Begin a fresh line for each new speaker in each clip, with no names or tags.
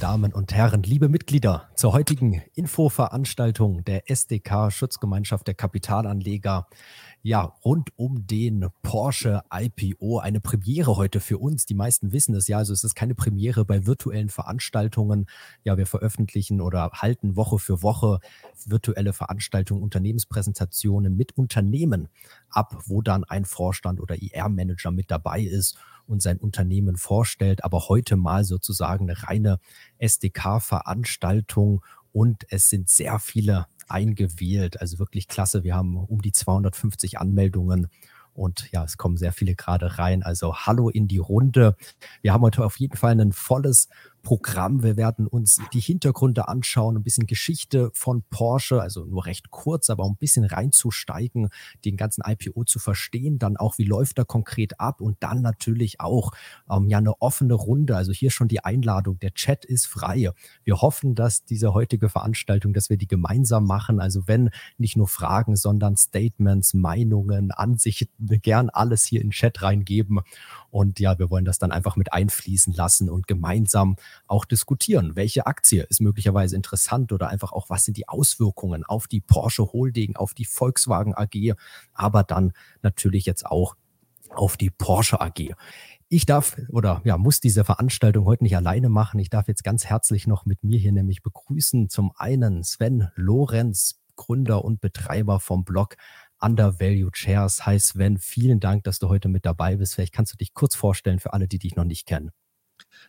Damen und Herren, liebe Mitglieder, zur heutigen Infoveranstaltung der SDK Schutzgemeinschaft der Kapitalanleger. Ja, rund um den Porsche IPO. Eine Premiere heute für uns. Die meisten wissen es ja. Also es ist keine Premiere bei virtuellen Veranstaltungen. Ja, wir veröffentlichen oder halten Woche für Woche virtuelle Veranstaltungen, Unternehmenspräsentationen mit Unternehmen ab, wo dann ein Vorstand oder IR-Manager mit dabei ist und sein Unternehmen vorstellt, aber heute mal sozusagen eine reine SDK-Veranstaltung und es sind sehr viele eingewählt. Also wirklich klasse. Wir haben um die 250 Anmeldungen und ja, es kommen sehr viele gerade rein. Also hallo in die Runde. Wir haben heute auf jeden Fall ein volles Programm. Wir werden uns die Hintergründe anschauen, ein bisschen Geschichte von Porsche, also nur recht kurz, aber auch ein bisschen reinzusteigen, den ganzen IPO zu verstehen, dann auch, wie läuft er konkret ab und dann natürlich auch ähm, ja eine offene Runde. Also hier schon die Einladung. Der Chat ist frei. Wir hoffen, dass diese heutige Veranstaltung, dass wir die gemeinsam machen. Also wenn nicht nur Fragen, sondern Statements, Meinungen, Ansichten, gern alles hier in den Chat reingeben. Und ja, wir wollen das dann einfach mit einfließen lassen und gemeinsam auch diskutieren. Welche Aktie ist möglicherweise interessant oder einfach auch, was sind die Auswirkungen auf die Porsche Holding, auf die Volkswagen AG, aber dann natürlich jetzt auch auf die Porsche AG. Ich darf oder ja, muss diese Veranstaltung heute nicht alleine machen. Ich darf jetzt ganz herzlich noch mit mir hier nämlich begrüßen. Zum einen Sven Lorenz, Gründer und Betreiber vom Blog Undervalued Shares. Hi Sven, vielen Dank, dass du heute mit dabei bist. Vielleicht kannst du dich kurz vorstellen für alle, die dich noch nicht kennen.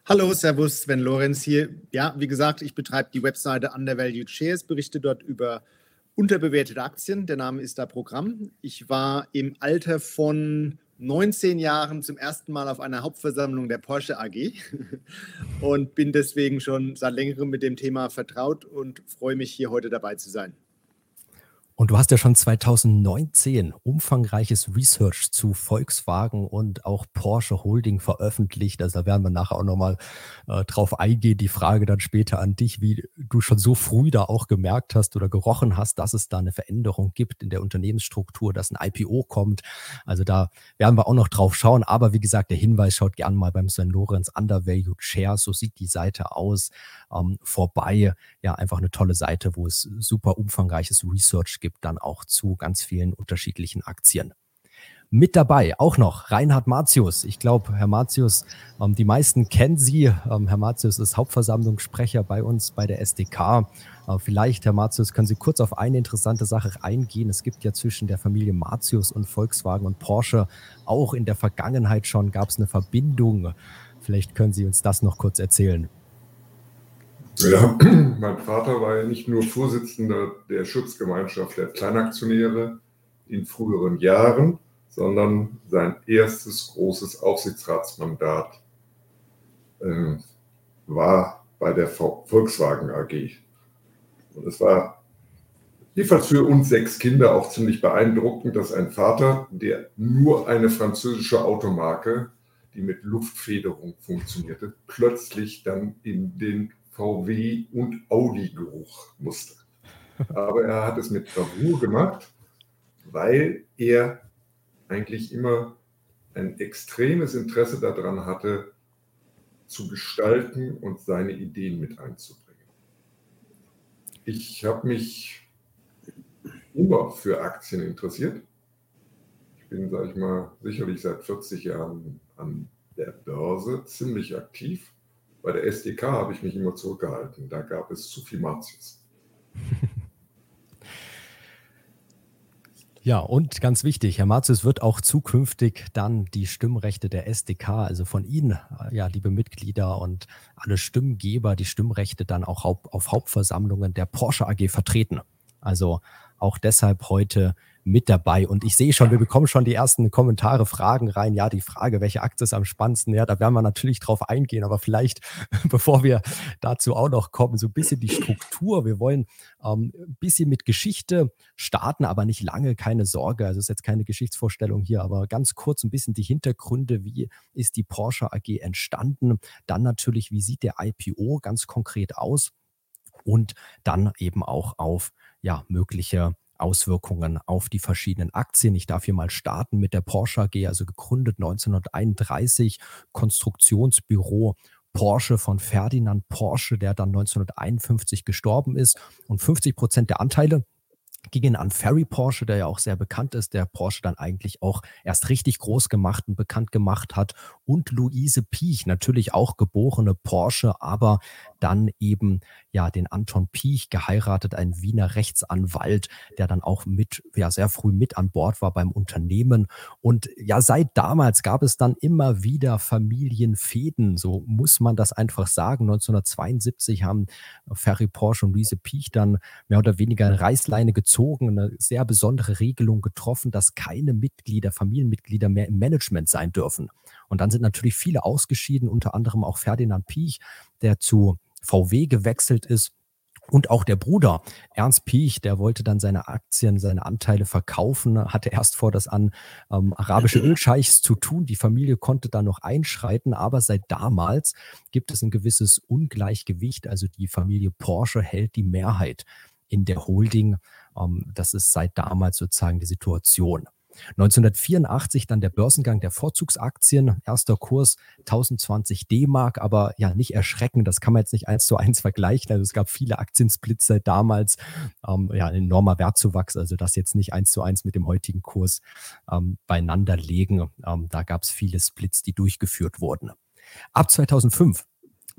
Hallo, Servus, Sven Lorenz hier. Ja, wie gesagt, ich betreibe die Webseite Undervalued Shares, berichte dort über unterbewertete Aktien. Der Name ist da Programm. Ich war im Alter von 19 Jahren zum ersten Mal auf einer Hauptversammlung der Porsche AG und bin deswegen schon seit längerem mit dem Thema vertraut und freue mich, hier heute dabei zu sein.
Und du hast ja schon 2019 umfangreiches Research zu Volkswagen und auch Porsche Holding veröffentlicht. Also da werden wir nachher auch nochmal äh, drauf eingehen. Die Frage dann später an dich, wie du schon so früh da auch gemerkt hast oder gerochen hast, dass es da eine Veränderung gibt in der Unternehmensstruktur, dass ein IPO kommt. Also da werden wir auch noch drauf schauen. Aber wie gesagt, der Hinweis schaut gern mal beim Sven Lorenz Undervalued Shares. So sieht die Seite aus. Ähm, vorbei. Ja, einfach eine tolle Seite, wo es super umfangreiches Research gibt gibt dann auch zu ganz vielen unterschiedlichen Aktien. Mit dabei auch noch Reinhard Martius. Ich glaube, Herr Martius, ähm, die meisten kennen Sie. Ähm, Herr Martius ist Hauptversammlungssprecher bei uns bei der SDK. Äh, vielleicht, Herr Martius, können Sie kurz auf eine interessante Sache eingehen. Es gibt ja zwischen der Familie Martius und Volkswagen und Porsche auch in der Vergangenheit schon gab es eine Verbindung. Vielleicht können Sie uns das noch kurz erzählen.
Ja, mein Vater war ja nicht nur Vorsitzender der Schutzgemeinschaft der Kleinaktionäre in früheren Jahren, sondern sein erstes großes Aufsichtsratsmandat äh, war bei der Volkswagen AG. Und es war jedenfalls für uns sechs Kinder auch ziemlich beeindruckend, dass ein Vater, der nur eine französische Automarke, die mit Luftfederung funktionierte, plötzlich dann in den VW und Audi-Geruch musste. Aber er hat es mit Bravour gemacht, weil er eigentlich immer ein extremes Interesse daran hatte, zu gestalten und seine Ideen mit einzubringen. Ich habe mich immer für Aktien interessiert. Ich bin, sage ich mal, sicherlich seit 40 Jahren an der Börse ziemlich aktiv bei der SDK habe ich mich immer zurückgehalten. Da gab es zu viel Martius.
Ja, und ganz wichtig, Herr Marzius wird auch zukünftig dann die Stimmrechte der SDK, also von Ihnen, ja, liebe Mitglieder und alle Stimmgeber, die Stimmrechte dann auch auf Hauptversammlungen der Porsche AG vertreten. Also auch deshalb heute mit dabei. Und ich sehe schon, wir bekommen schon die ersten Kommentare, Fragen rein. Ja, die Frage, welche Aktie ist am spannendsten? Ja, da werden wir natürlich drauf eingehen. Aber vielleicht, bevor wir dazu auch noch kommen, so ein bisschen die Struktur. Wir wollen ähm, ein bisschen mit Geschichte starten, aber nicht lange, keine Sorge. Also es ist jetzt keine Geschichtsvorstellung hier, aber ganz kurz ein bisschen die Hintergründe. Wie ist die Porsche AG entstanden? Dann natürlich, wie sieht der IPO ganz konkret aus? Und dann eben auch auf ja, mögliche Auswirkungen auf die verschiedenen Aktien. Ich darf hier mal starten mit der Porsche AG, also gegründet 1931, Konstruktionsbüro Porsche von Ferdinand Porsche, der dann 1951 gestorben ist. Und 50 Prozent der Anteile gingen an Ferry Porsche, der ja auch sehr bekannt ist, der Porsche dann eigentlich auch erst richtig groß gemacht und bekannt gemacht hat. Und Luise Piech, natürlich auch geborene Porsche, aber dann eben ja den Anton Piech geheiratet, ein Wiener Rechtsanwalt, der dann auch mit, ja, sehr früh mit an Bord war beim Unternehmen. Und ja, seit damals gab es dann immer wieder Familienfäden, so muss man das einfach sagen. 1972 haben Ferry Porsche und Luise Piech dann mehr oder weniger eine Reißleine gezogen, eine sehr besondere Regelung getroffen, dass keine Mitglieder, Familienmitglieder mehr im Management sein dürfen. Und dann sind natürlich viele ausgeschieden, unter anderem auch Ferdinand Piech, der zu VW gewechselt ist. Und auch der Bruder Ernst Piech, der wollte dann seine Aktien, seine Anteile verkaufen, hatte erst vor, das an ähm, arabische Ölscheichs zu tun. Die Familie konnte da noch einschreiten, aber seit damals gibt es ein gewisses Ungleichgewicht. Also die Familie Porsche hält die Mehrheit in der Holding. Ähm, das ist seit damals sozusagen die Situation. 1984 dann der Börsengang der Vorzugsaktien, erster Kurs 1020 D-Mark, aber ja, nicht erschrecken, das kann man jetzt nicht eins zu eins vergleichen. Also es gab viele Aktiensplits seit damals, ähm, ja, ein enormer Wertzuwachs, also das jetzt nicht eins zu eins mit dem heutigen Kurs ähm, beieinander legen. Ähm, da gab es viele Splits, die durchgeführt wurden. Ab 2005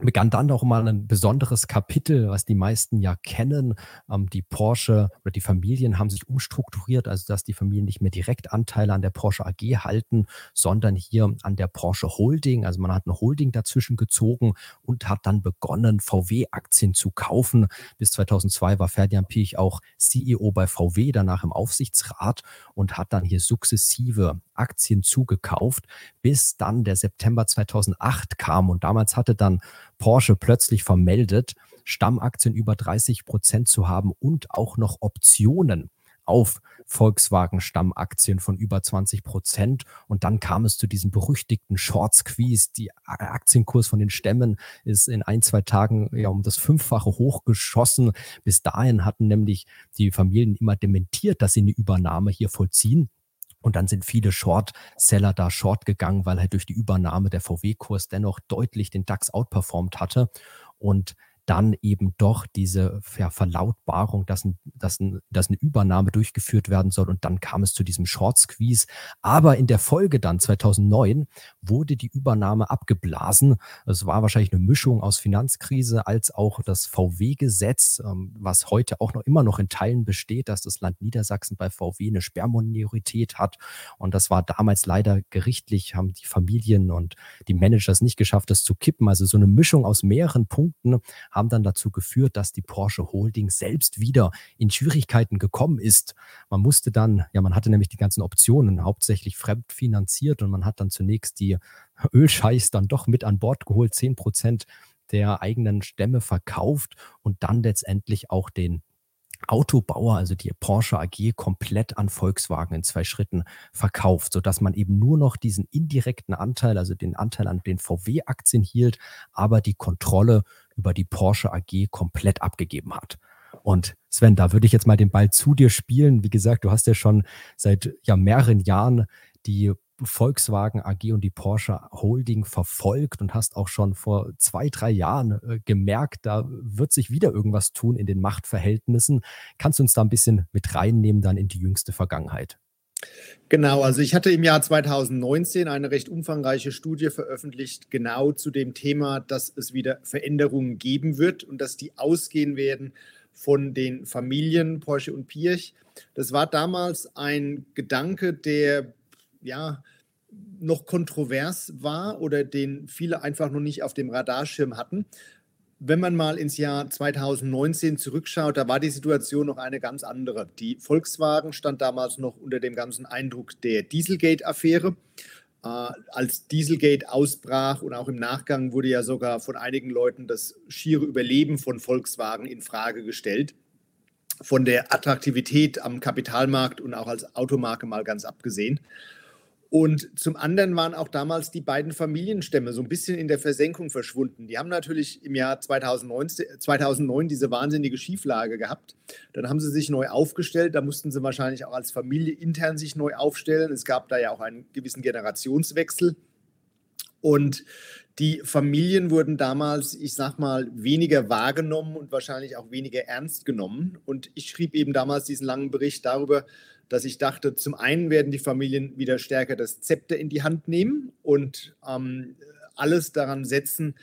begann dann noch mal ein besonderes Kapitel, was die meisten ja kennen. Ähm, die Porsche oder die Familien haben sich umstrukturiert, also dass die Familien nicht mehr direkt Anteile an der Porsche AG halten, sondern hier an der Porsche Holding. Also man hat eine Holding dazwischen gezogen und hat dann begonnen, VW-Aktien zu kaufen. Bis 2002 war Ferdinand Piech auch CEO bei VW, danach im Aufsichtsrat und hat dann hier sukzessive Aktien zugekauft, bis dann der September 2008 kam. Und damals hatte dann Porsche plötzlich vermeldet, Stammaktien über 30 Prozent zu haben und auch noch Optionen auf Volkswagen Stammaktien von über 20 Prozent. Und dann kam es zu diesem berüchtigten Short Squeeze. Die Aktienkurs von den Stämmen ist in ein, zwei Tagen ja um das Fünffache hochgeschossen. Bis dahin hatten nämlich die Familien immer dementiert, dass sie eine Übernahme hier vollziehen. Und dann sind viele Short-Seller da short gegangen, weil halt durch die Übernahme der VW-Kurs dennoch deutlich den DAX outperformt hatte. Und dann eben doch diese ja, Verlautbarung, dass, ein, dass, ein, dass eine Übernahme durchgeführt werden soll. Und dann kam es zu diesem Short Squeeze. Aber in der Folge dann 2009 wurde die Übernahme abgeblasen. Es war wahrscheinlich eine Mischung aus Finanzkrise als auch das VW-Gesetz, ähm, was heute auch noch immer noch in Teilen besteht, dass das Land Niedersachsen bei VW eine Sperrminorität hat. Und das war damals leider gerichtlich, haben die Familien und die Manager es nicht geschafft, das zu kippen. Also so eine Mischung aus mehreren Punkten dann dazu geführt, dass die Porsche Holding selbst wieder in Schwierigkeiten gekommen ist. Man musste dann, ja, man hatte nämlich die ganzen Optionen hauptsächlich fremdfinanziert und man hat dann zunächst die Ölscheichs dann doch mit an Bord geholt, zehn Prozent der eigenen Stämme verkauft und dann letztendlich auch den Autobauer, also die Porsche AG, komplett an Volkswagen in zwei Schritten verkauft, sodass man eben nur noch diesen indirekten Anteil, also den Anteil an den VW-Aktien hielt, aber die Kontrolle über die Porsche AG komplett abgegeben hat. Und Sven, da würde ich jetzt mal den Ball zu dir spielen. Wie gesagt, du hast ja schon seit ja, mehreren Jahren die Volkswagen AG und die Porsche Holding verfolgt und hast auch schon vor zwei, drei Jahren äh, gemerkt, da wird sich wieder irgendwas tun in den Machtverhältnissen. Kannst du uns da ein bisschen mit reinnehmen dann in die jüngste Vergangenheit?
Genau, also ich hatte im Jahr 2019 eine recht umfangreiche Studie veröffentlicht, genau zu dem Thema, dass es wieder Veränderungen geben wird und dass die ausgehen werden von den Familien Porsche und Pirch. Das war damals ein Gedanke, der ja, noch kontrovers war oder den viele einfach noch nicht auf dem Radarschirm hatten. Wenn man mal ins Jahr 2019 zurückschaut, da war die Situation noch eine ganz andere. Die Volkswagen stand damals noch unter dem ganzen Eindruck der Dieselgate-Affäre. Äh, als Dieselgate ausbrach und auch im Nachgang wurde ja sogar von einigen Leuten das schiere Überleben von Volkswagen in Frage gestellt. Von der Attraktivität am Kapitalmarkt und auch als Automarke mal ganz abgesehen. Und zum anderen waren auch damals die beiden Familienstämme so ein bisschen in der Versenkung verschwunden. Die haben natürlich im Jahr 2009, 2009 diese wahnsinnige Schieflage gehabt. Dann haben sie sich neu aufgestellt. Da mussten sie wahrscheinlich auch als Familie intern sich neu aufstellen. Es gab da ja auch einen gewissen Generationswechsel. Und die Familien wurden damals, ich sag mal, weniger wahrgenommen und wahrscheinlich auch weniger ernst genommen. Und ich schrieb eben damals diesen langen Bericht darüber, dass ich dachte, zum einen werden die Familien wieder stärker das Zepter in die Hand nehmen und ähm, alles daran setzen,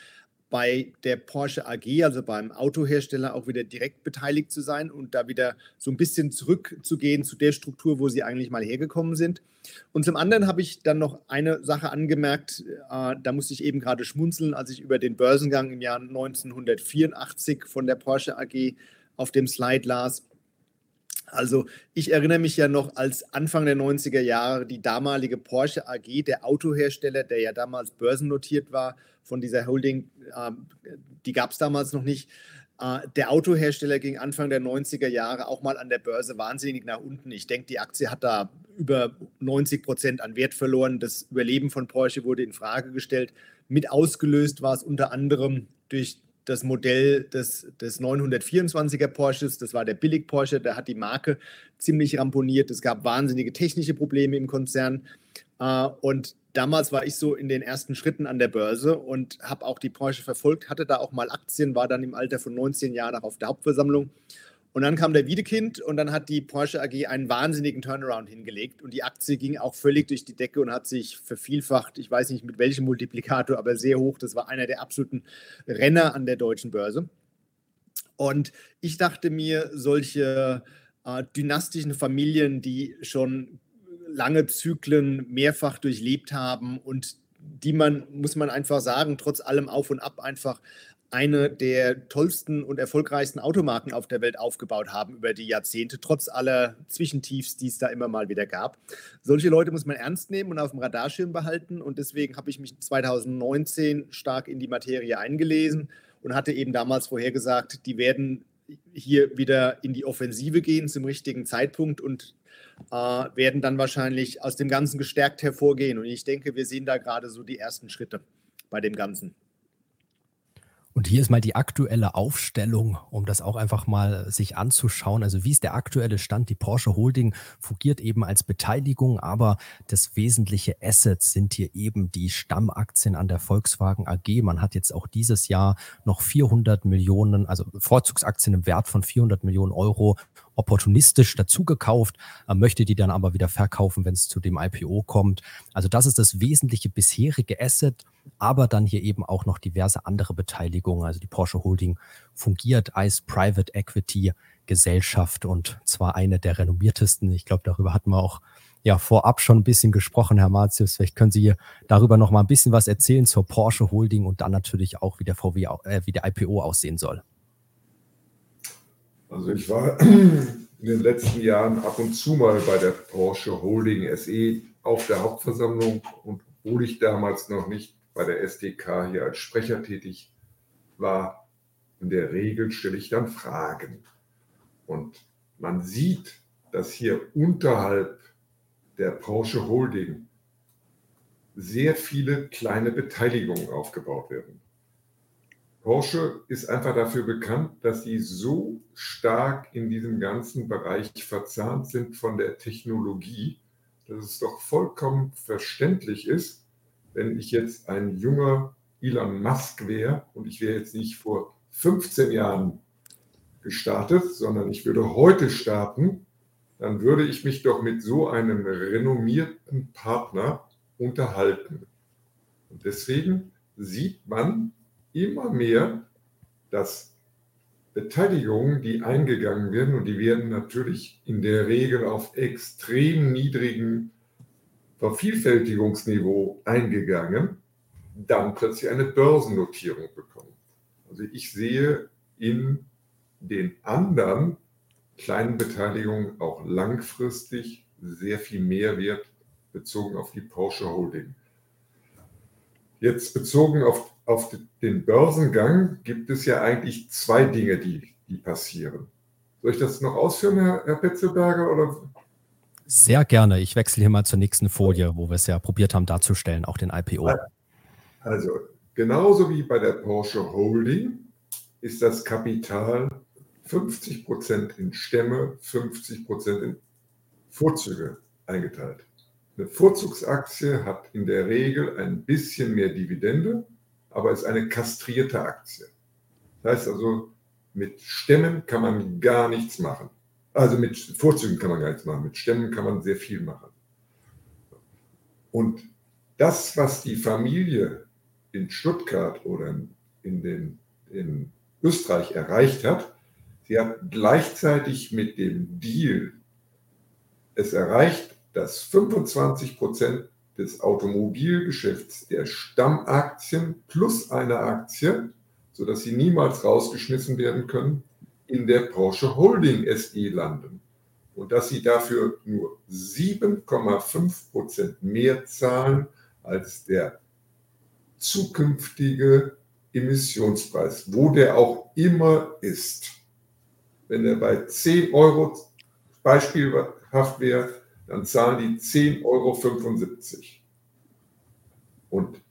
bei der Porsche AG, also beim Autohersteller, auch wieder direkt beteiligt zu sein und da wieder so ein bisschen zurückzugehen zu der Struktur, wo sie eigentlich mal hergekommen sind. Und zum anderen habe ich dann noch eine Sache angemerkt, äh, da musste ich eben gerade schmunzeln, als ich über den Börsengang im Jahr 1984 von der Porsche AG auf dem Slide las. Also ich erinnere mich ja noch, als Anfang der 90er Jahre die damalige Porsche AG, der Autohersteller, der ja damals börsennotiert war, von dieser Holding, äh, die gab es damals noch nicht. Äh, der Autohersteller ging Anfang der 90er Jahre auch mal an der Börse wahnsinnig nach unten. Ich denke, die Aktie hat da über 90 Prozent an Wert verloren. Das Überleben von Porsche wurde in Frage gestellt. Mit ausgelöst war es unter anderem durch das Modell des, des 924er Porsches, das war der Billig-Porsche, der hat die Marke ziemlich ramponiert. Es gab wahnsinnige technische Probleme im Konzern. Äh, und damals war ich so in den ersten Schritten an der Börse und habe auch die Porsche verfolgt, hatte da auch mal Aktien, war dann im Alter von 19 Jahren auch auf der Hauptversammlung und dann kam der Wiedekind und dann hat die Porsche AG einen wahnsinnigen Turnaround hingelegt und die Aktie ging auch völlig durch die Decke und hat sich vervielfacht. Ich weiß nicht mit welchem Multiplikator, aber sehr hoch. Das war einer der absoluten Renner an der deutschen Börse. Und ich dachte mir, solche äh, dynastischen Familien, die schon lange Zyklen mehrfach durchlebt haben und die man, muss man einfach sagen, trotz allem auf und ab einfach eine der tollsten und erfolgreichsten Automarken auf der Welt aufgebaut haben über die Jahrzehnte, trotz aller Zwischentiefs, die es da immer mal wieder gab. Solche Leute muss man ernst nehmen und auf dem Radarschirm behalten. Und deswegen habe ich mich 2019 stark in die Materie eingelesen und hatte eben damals vorhergesagt, die werden hier wieder in die Offensive gehen zum richtigen Zeitpunkt und äh, werden dann wahrscheinlich aus dem Ganzen gestärkt hervorgehen. Und ich denke, wir sehen da gerade so die ersten Schritte bei dem Ganzen.
Und hier ist mal die aktuelle Aufstellung, um das auch einfach mal sich anzuschauen. Also wie ist der aktuelle Stand? Die Porsche Holding fungiert eben als Beteiligung, aber das wesentliche Asset sind hier eben die Stammaktien an der Volkswagen AG. Man hat jetzt auch dieses Jahr noch 400 Millionen, also Vorzugsaktien im Wert von 400 Millionen Euro opportunistisch dazugekauft, äh, möchte die dann aber wieder verkaufen, wenn es zu dem IPO kommt. Also das ist das wesentliche bisherige Asset, aber dann hier eben auch noch diverse andere Beteiligungen. Also die Porsche Holding fungiert als Private Equity Gesellschaft und zwar eine der renommiertesten. Ich glaube, darüber hatten wir auch ja vorab schon ein bisschen gesprochen, Herr Martius. Vielleicht können Sie hier darüber noch mal ein bisschen was erzählen zur Porsche Holding und dann natürlich auch, wie der VW, äh, wie der IPO aussehen soll.
Also ich war in den letzten Jahren ab und zu mal bei der Porsche Holding SE auf der Hauptversammlung und obwohl ich damals noch nicht bei der SDK hier als Sprecher tätig war, in der Regel stelle ich dann Fragen. Und man sieht, dass hier unterhalb der Porsche Holding sehr viele kleine Beteiligungen aufgebaut werden. Porsche ist einfach dafür bekannt, dass sie so stark in diesem ganzen Bereich verzahnt sind von der Technologie, dass es doch vollkommen verständlich ist, wenn ich jetzt ein junger Elon Musk wäre und ich wäre jetzt nicht vor 15 Jahren gestartet, sondern ich würde heute starten, dann würde ich mich doch mit so einem renommierten Partner unterhalten. Und deswegen sieht man immer mehr, dass Beteiligungen, die eingegangen werden, und die werden natürlich in der Regel auf extrem niedrigem Vervielfältigungsniveau eingegangen, dann plötzlich eine Börsennotierung bekommen. Also ich sehe in den anderen kleinen Beteiligungen auch langfristig sehr viel Mehrwert bezogen auf die Porsche Holding. Jetzt bezogen auf auf den Börsengang gibt es ja eigentlich zwei Dinge, die, die passieren. Soll ich das noch ausführen, Herr, Herr Petzelberger? Oder?
Sehr gerne. Ich wechsle hier mal zur nächsten Folie, wo wir es ja probiert haben darzustellen, auch den IPO.
Also genauso wie bei der Porsche Holding ist das Kapital 50 Prozent in Stämme, 50 Prozent in Vorzüge eingeteilt. Eine Vorzugsaktie hat in der Regel ein bisschen mehr Dividende, aber ist eine kastrierte Aktie. Das heißt also, mit Stämmen kann man gar nichts machen. Also mit Vorzügen kann man gar nichts machen, mit Stämmen kann man sehr viel machen. Und das, was die Familie in Stuttgart oder in, den, in Österreich erreicht hat, sie hat gleichzeitig mit dem Deal es erreicht, dass 25 Prozent des Automobilgeschäfts der Stammaktien plus eine Aktie, sodass sie niemals rausgeschmissen werden können, in der Porsche Holding SE landen. Und dass sie dafür nur 7,5 Prozent mehr zahlen als der zukünftige Emissionspreis, wo der auch immer ist. Wenn er bei 10 Euro beispielhaft wäre, dann zahlen die 10,75 Euro. Und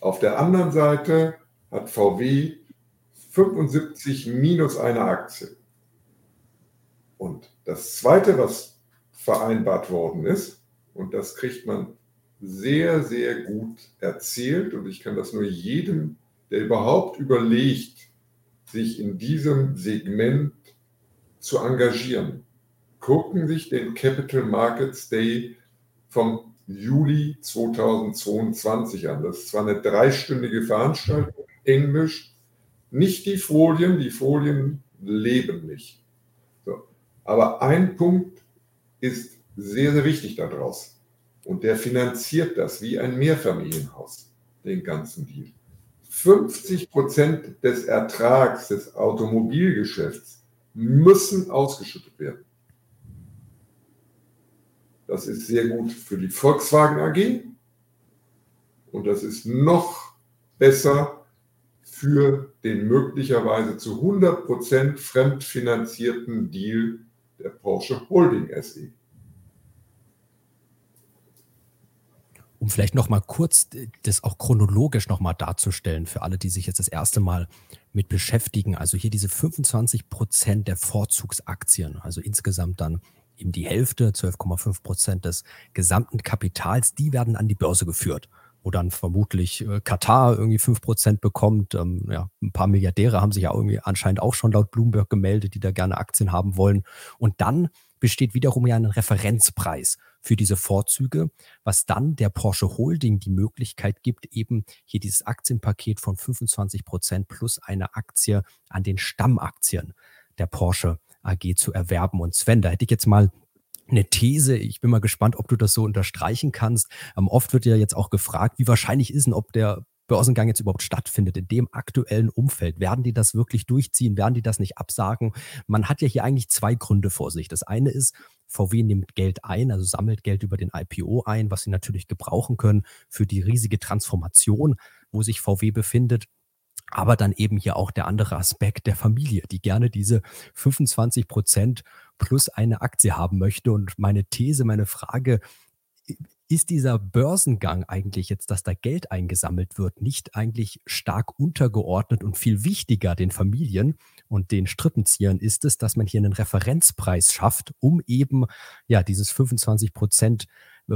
auf der anderen Seite hat VW 75 minus eine Aktie. Und das Zweite, was vereinbart worden ist, und das kriegt man sehr, sehr gut erzählt, und ich kann das nur jedem, der überhaupt überlegt, sich in diesem Segment zu engagieren, gucken sich den Capital Markets Day vom Juli 2022 an. Das ist zwar eine dreistündige Veranstaltung, Englisch, nicht die Folien, die Folien leben nicht. So. Aber ein Punkt ist sehr, sehr wichtig daraus. Und der finanziert das wie ein Mehrfamilienhaus, den ganzen Deal. 50 Prozent des Ertrags des Automobilgeschäfts müssen ausgeschüttet werden. Das ist sehr gut für die Volkswagen AG und das ist noch besser für den möglicherweise zu 100% fremdfinanzierten Deal der Porsche Holding SE.
Um vielleicht noch mal kurz das auch chronologisch noch mal darzustellen für alle, die sich jetzt das erste Mal mit beschäftigen. Also hier diese 25 Prozent der Vorzugsaktien, also insgesamt dann eben die Hälfte, 12,5 Prozent des gesamten Kapitals, die werden an die Börse geführt wo dann vermutlich äh, Katar irgendwie fünf Prozent bekommt. Ähm, ja, ein paar Milliardäre haben sich ja irgendwie anscheinend auch schon laut Bloomberg gemeldet, die da gerne Aktien haben wollen. Und dann besteht wiederum ja ein Referenzpreis für diese Vorzüge, was dann der Porsche Holding die Möglichkeit gibt, eben hier dieses Aktienpaket von 25 Prozent plus eine Aktie an den Stammaktien der Porsche AG zu erwerben. Und Sven, da hätte ich jetzt mal eine These. Ich bin mal gespannt, ob du das so unterstreichen kannst. Ähm, oft wird ja jetzt auch gefragt, wie wahrscheinlich ist denn, ob der Börsengang jetzt überhaupt stattfindet in dem aktuellen Umfeld. Werden die das wirklich durchziehen? Werden die das nicht absagen? Man hat ja hier eigentlich zwei Gründe vor sich. Das eine ist, VW nimmt Geld ein, also sammelt Geld über den IPO ein, was sie natürlich gebrauchen können für die riesige Transformation, wo sich VW befindet. Aber dann eben hier auch der andere Aspekt der Familie, die gerne diese 25 Prozent plus eine Aktie haben möchte. Und meine These, meine Frage, ist dieser Börsengang eigentlich jetzt, dass da Geld eingesammelt wird, nicht eigentlich stark untergeordnet und viel wichtiger den Familien und den Strippenziehern ist es, dass man hier einen Referenzpreis schafft, um eben ja dieses 25 Prozent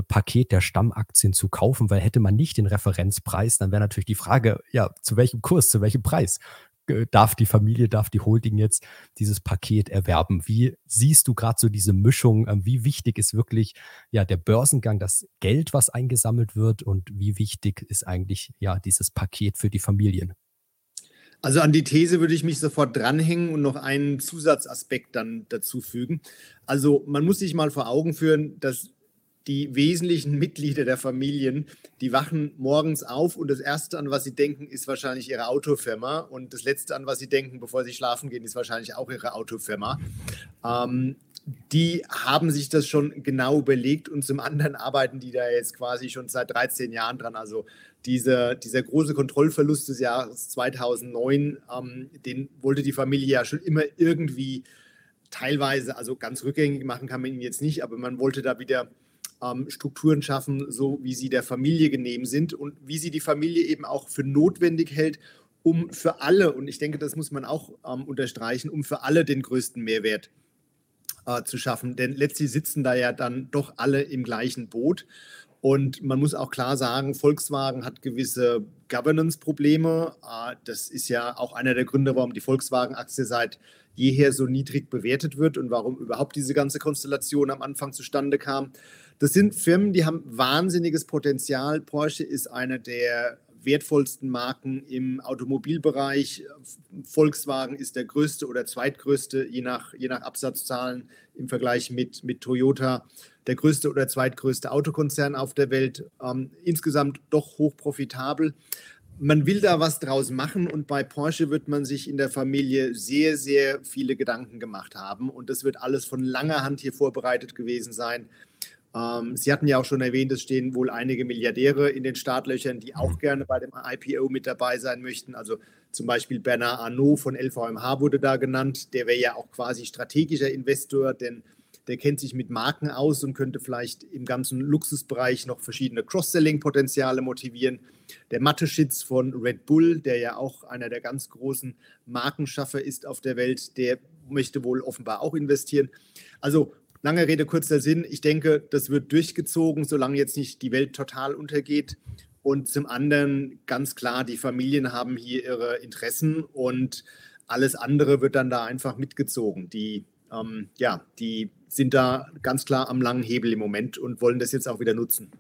Paket der Stammaktien zu kaufen, weil hätte man nicht den Referenzpreis, dann wäre natürlich die Frage, ja, zu welchem Kurs, zu welchem Preis darf die Familie, darf die Holding jetzt dieses Paket erwerben? Wie siehst du gerade so diese Mischung? Ähm, wie wichtig ist wirklich ja der Börsengang, das Geld, was eingesammelt wird und wie wichtig ist eigentlich ja dieses Paket für die Familien?
Also an die These würde ich mich sofort dranhängen und noch einen Zusatzaspekt dann dazu fügen. Also man muss sich mal vor Augen führen, dass die wesentlichen Mitglieder der Familien, die wachen morgens auf und das Erste, an was sie denken, ist wahrscheinlich ihre Autofirma und das Letzte, an was sie denken, bevor sie schlafen gehen, ist wahrscheinlich auch ihre Autofirma. Ähm, die haben sich das schon genau überlegt und zum anderen arbeiten die da jetzt quasi schon seit 13 Jahren dran. Also dieser, dieser große Kontrollverlust des Jahres 2009, ähm, den wollte die Familie ja schon immer irgendwie teilweise, also ganz rückgängig machen kann man ihn jetzt nicht, aber man wollte da wieder ähm, Strukturen schaffen, so wie sie der Familie genehm sind und wie sie die Familie eben auch für notwendig hält, um für alle, und ich denke, das muss man auch ähm, unterstreichen, um für alle den größten Mehrwert äh, zu schaffen. Denn letztlich sitzen da ja dann doch alle im gleichen Boot. Und man muss auch klar sagen, Volkswagen hat gewisse Governance-Probleme. Äh, das ist ja auch einer der Gründe, warum die Volkswagen-Aktie seit jeher so niedrig bewertet wird und warum überhaupt diese ganze Konstellation am Anfang zustande kam. Das sind Firmen, die haben wahnsinniges Potenzial. Porsche ist einer der wertvollsten Marken im Automobilbereich. Volkswagen ist der größte oder zweitgrößte, je nach, je nach Absatzzahlen im Vergleich mit, mit Toyota, der größte oder zweitgrößte Autokonzern auf der Welt. Ähm, insgesamt doch hoch profitabel. Man will da was draus machen und bei Porsche wird man sich in der Familie sehr, sehr viele Gedanken gemacht haben und das wird alles von langer Hand hier vorbereitet gewesen sein. Ähm, Sie hatten ja auch schon erwähnt, es stehen wohl einige Milliardäre in den Startlöchern, die auch mhm. gerne bei dem IPO mit dabei sein möchten. Also zum Beispiel Bernard Arnault von LVMH wurde da genannt. Der wäre ja auch quasi strategischer Investor, denn der kennt sich mit Marken aus und könnte vielleicht im ganzen Luxusbereich noch verschiedene Cross-Selling-Potenziale motivieren. Der Mathe-Schitz von Red Bull, der ja auch einer der ganz großen Markenschaffer ist auf der Welt, der möchte wohl offenbar auch investieren. Also Lange Rede, kurzer Sinn. Ich denke, das wird durchgezogen, solange jetzt nicht die Welt total untergeht. Und zum anderen ganz klar, die Familien haben hier ihre Interessen und alles andere wird dann da einfach mitgezogen. Die, ähm, ja, die sind da ganz klar am langen Hebel im Moment und wollen das jetzt auch wieder nutzen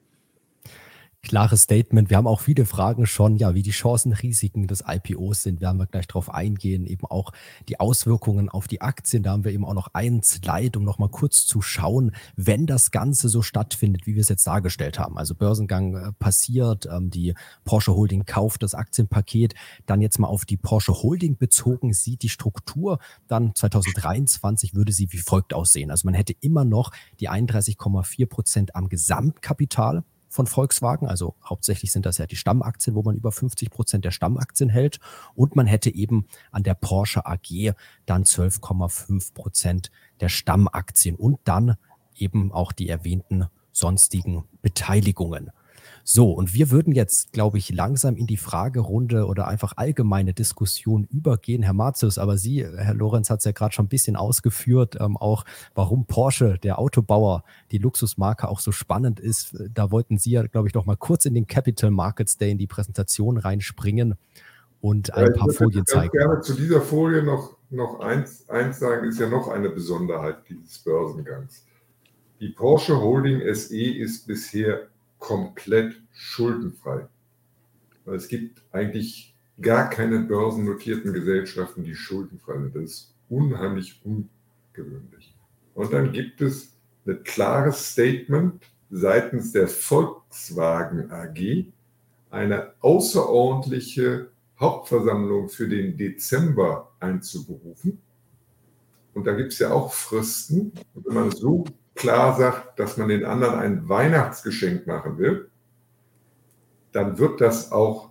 klares Statement. Wir haben auch viele Fragen schon, ja, wie die Chancen, Risiken des IPOs sind. Werden wir gleich darauf eingehen. Eben auch die Auswirkungen auf die Aktien. Da haben wir eben auch noch einen Slide, um nochmal kurz zu schauen, wenn das Ganze so stattfindet, wie wir es jetzt dargestellt haben. Also Börsengang äh, passiert, ähm, die Porsche Holding kauft das Aktienpaket. Dann jetzt mal auf die Porsche Holding bezogen, sieht die Struktur dann 2023 würde sie wie folgt aussehen. Also man hätte immer noch die 31,4 Prozent am Gesamtkapital von Volkswagen. Also hauptsächlich sind das ja die Stammaktien, wo man über 50 Prozent der Stammaktien hält. Und man hätte eben an der Porsche AG dann 12,5 Prozent der Stammaktien und dann eben auch die erwähnten sonstigen Beteiligungen. So, und wir würden jetzt, glaube ich, langsam in die Fragerunde oder einfach allgemeine Diskussion übergehen. Herr Marzius, aber Sie, Herr Lorenz, hat es ja gerade schon ein bisschen ausgeführt, ähm, auch warum Porsche, der Autobauer, die Luxusmarke auch so spannend ist. Da wollten Sie ja, glaube ich, noch mal kurz in den Capital Markets Day in die Präsentation reinspringen und ein ja, paar Folien zeigen. Ich
gerne zu dieser Folie noch, noch eins, eins sagen, ist ja noch eine Besonderheit dieses Börsengangs. Die Porsche Holding SE ist bisher komplett schuldenfrei. Weil es gibt eigentlich gar keine börsennotierten Gesellschaften, die schuldenfrei sind. Das ist unheimlich ungewöhnlich. Und dann gibt es ein klares Statement seitens der Volkswagen AG, eine außerordentliche Hauptversammlung für den Dezember einzuberufen. Und da gibt es ja auch Fristen. Und wenn man so klar sagt, dass man den anderen ein Weihnachtsgeschenk machen will, dann wird das auch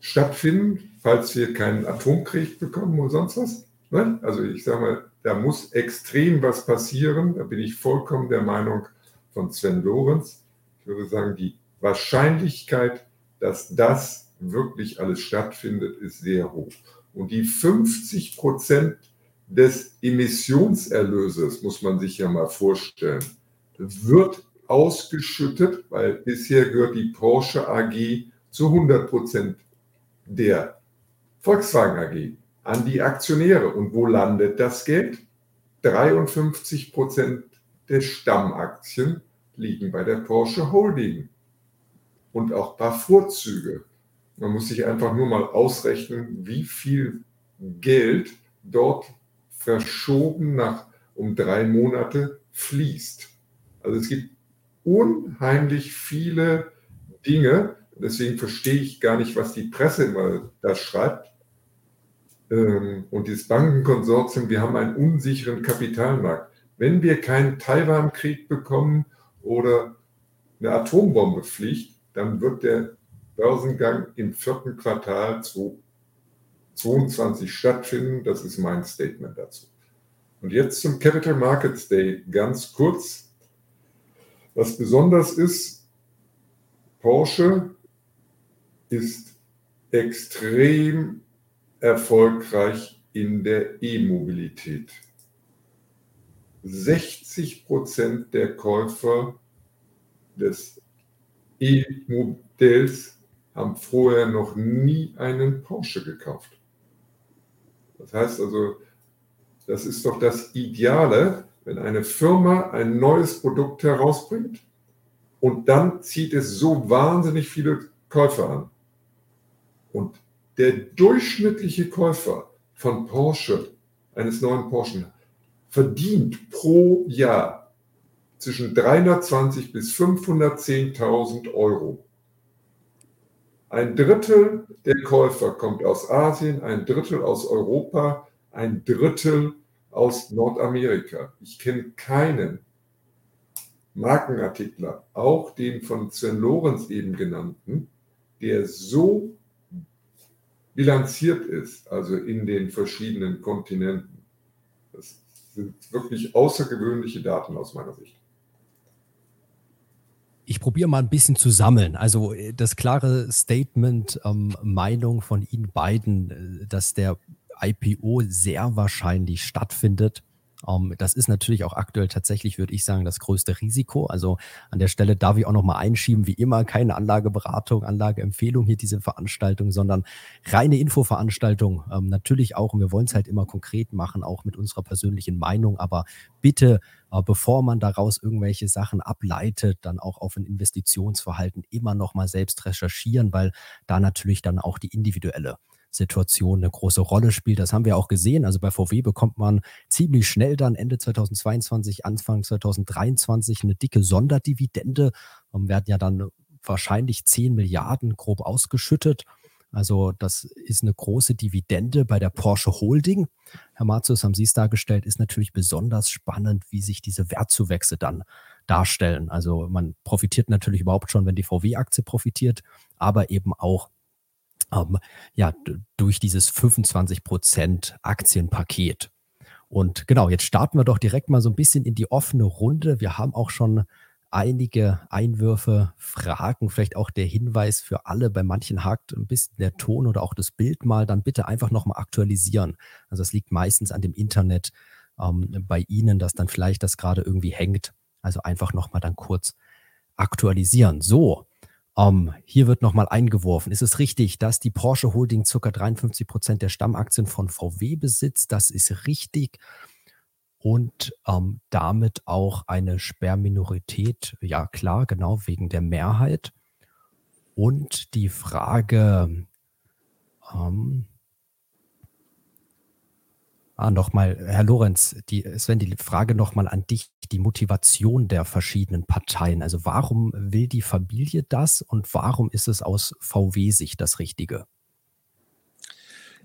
stattfinden, falls wir keinen Atomkrieg bekommen oder sonst was. Ne? Also ich sage mal, da muss extrem was passieren. Da bin ich vollkommen der Meinung von Sven Lorenz. Ich würde sagen, die Wahrscheinlichkeit, dass das wirklich alles stattfindet, ist sehr hoch. Und die 50 Prozent des Emissionserlöses, muss man sich ja mal vorstellen, wird ausgeschüttet, weil bisher gehört die Porsche AG zu 100 Prozent der Volkswagen AG an die Aktionäre. Und wo landet das Geld? 53 Prozent der Stammaktien liegen bei der Porsche Holding. Und auch paar Vorzüge. Man muss sich einfach nur mal ausrechnen, wie viel Geld dort verschoben nach um drei Monate fließt. Also es gibt unheimlich viele Dinge, deswegen verstehe ich gar nicht, was die Presse immer da schreibt. Ähm, und dieses Bankenkonsortium, wir haben einen unsicheren Kapitalmarkt. Wenn wir keinen Taiwan-Krieg bekommen oder eine Atombombe fliegt, dann wird der Börsengang im vierten Quartal 2022 stattfinden. Das ist mein Statement dazu. Und jetzt zum Capital Markets Day ganz kurz. Was besonders ist, Porsche ist extrem erfolgreich in der E-Mobilität. 60 Prozent der Käufer des E-Modells haben vorher noch nie einen Porsche gekauft. Das heißt also, das ist doch das Ideale, wenn eine Firma ein neues Produkt herausbringt und dann zieht es so wahnsinnig viele Käufer an. Und der durchschnittliche Käufer von Porsche, eines neuen Porsche, verdient pro Jahr zwischen 320 bis 510.000 Euro. Ein Drittel der Käufer kommt aus Asien, ein Drittel aus Europa, ein Drittel aus Nordamerika. Ich kenne keinen Markenartikler, auch den von Sven Lorenz eben genannten, der so bilanziert ist, also in den verschiedenen Kontinenten. Das sind wirklich außergewöhnliche Daten aus meiner Sicht.
Ich probiere mal ein bisschen zu sammeln. Also äh, das klare Statement, ähm, Meinung von Ihnen beiden, äh, dass der IPO sehr wahrscheinlich stattfindet. Um, ähm, das ist natürlich auch aktuell tatsächlich, würde ich sagen, das größte Risiko. Also an der Stelle darf ich auch nochmal einschieben, wie immer, keine Anlageberatung, Anlageempfehlung hier diese Veranstaltung, sondern reine Infoveranstaltung. Ähm, natürlich auch, und wir wollen es halt immer konkret machen, auch mit unserer persönlichen Meinung, aber bitte, äh, bevor man daraus irgendwelche Sachen ableitet, dann auch auf ein Investitionsverhalten immer nochmal selbst recherchieren, weil da natürlich dann auch die individuelle Situation eine große Rolle spielt. Das haben wir auch gesehen. Also bei VW bekommt man ziemlich schnell dann Ende 2022, Anfang 2023 eine dicke Sonderdividende. Und werden ja dann wahrscheinlich 10 Milliarden grob ausgeschüttet. Also das ist eine große Dividende bei der Porsche Holding. Herr Marzus, haben Sie es dargestellt, ist natürlich besonders spannend, wie sich diese Wertzuwächse dann darstellen. Also man profitiert natürlich überhaupt schon, wenn die VW-Aktie profitiert, aber eben auch ähm, ja, durch dieses 25% Aktienpaket. Und genau, jetzt starten wir doch direkt mal so ein bisschen in die offene Runde. Wir haben auch schon einige Einwürfe, Fragen, vielleicht auch der Hinweis für alle. Bei manchen hakt ein bisschen der Ton oder auch das Bild mal, dann bitte einfach nochmal aktualisieren. Also es liegt meistens an dem Internet ähm, bei Ihnen, dass dann vielleicht das gerade irgendwie hängt. Also einfach nochmal dann kurz aktualisieren. So, um, ähm, hier wird nochmal eingeworfen. Ist es richtig, dass die Porsche Holding ca. 53 Prozent der Stammaktien von VW besitzt? Das ist richtig. Und ähm, damit auch eine Sperrminorität. Ja, klar, genau, wegen der Mehrheit. Und die Frage, ähm, Ah, nochmal, Herr Lorenz, die, Sven, die Frage nochmal an dich, die Motivation der verschiedenen Parteien. Also warum will die Familie das und warum ist es aus VW-Sicht das Richtige?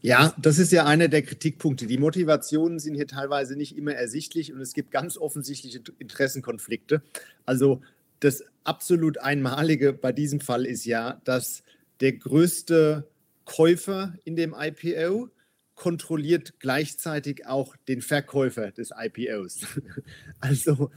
Ja, das ist ja einer der Kritikpunkte. Die Motivationen sind hier teilweise nicht immer ersichtlich und es gibt ganz offensichtliche Interessenkonflikte. Also das absolut Einmalige bei diesem Fall ist ja, dass der größte Käufer in dem IPO kontrolliert gleichzeitig auch den Verkäufer des IPOs. Also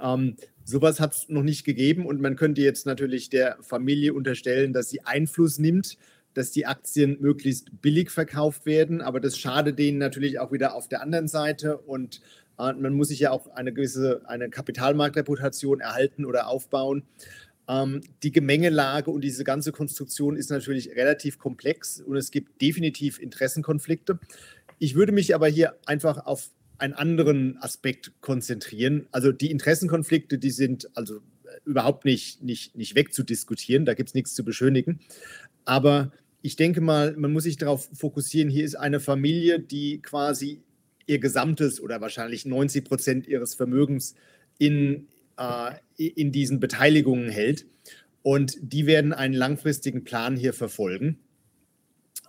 ähm, sowas hat es noch nicht gegeben und man könnte jetzt natürlich der Familie unterstellen, dass sie Einfluss nimmt, dass die Aktien möglichst billig verkauft werden, aber das schadet denen natürlich auch wieder auf der anderen Seite und äh, man muss sich ja auch eine gewisse eine Kapitalmarktreputation erhalten oder aufbauen. Ähm, die Gemengelage und diese ganze Konstruktion ist natürlich relativ komplex und es gibt definitiv Interessenkonflikte. Ich würde mich aber hier einfach auf einen anderen Aspekt konzentrieren. Also die Interessenkonflikte, die sind also äh, überhaupt nicht, nicht, nicht wegzudiskutieren, da gibt es nichts zu beschönigen. Aber ich denke mal, man muss sich darauf fokussieren, hier ist eine Familie, die quasi ihr gesamtes oder wahrscheinlich 90 Prozent ihres Vermögens in, in diesen Beteiligungen hält. Und die werden einen langfristigen Plan hier verfolgen.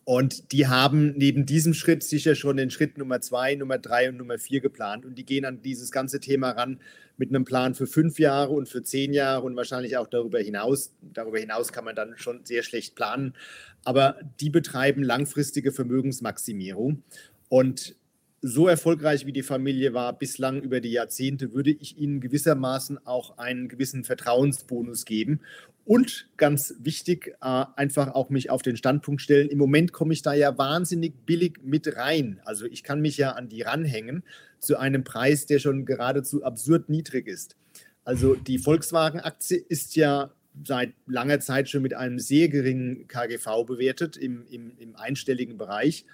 Und die haben neben diesem Schritt sicher schon den Schritt Nummer zwei, Nummer drei und Nummer vier geplant. Und die gehen an dieses ganze Thema ran mit einem Plan für fünf Jahre und für zehn Jahre und wahrscheinlich auch darüber hinaus. Darüber hinaus kann man dann schon sehr schlecht planen. Aber die betreiben langfristige Vermögensmaximierung. Und so erfolgreich wie die Familie war bislang über die Jahrzehnte, würde ich ihnen gewissermaßen auch einen gewissen Vertrauensbonus geben. Und ganz wichtig, äh, einfach auch mich auf den Standpunkt stellen. Im Moment komme ich da ja wahnsinnig billig mit rein. Also ich kann mich ja an die ranhängen zu einem Preis, der schon geradezu absurd niedrig ist. Also die Volkswagen-Aktie ist ja seit langer Zeit schon mit einem sehr geringen KGV bewertet, im, im, im einstelligen Bereich.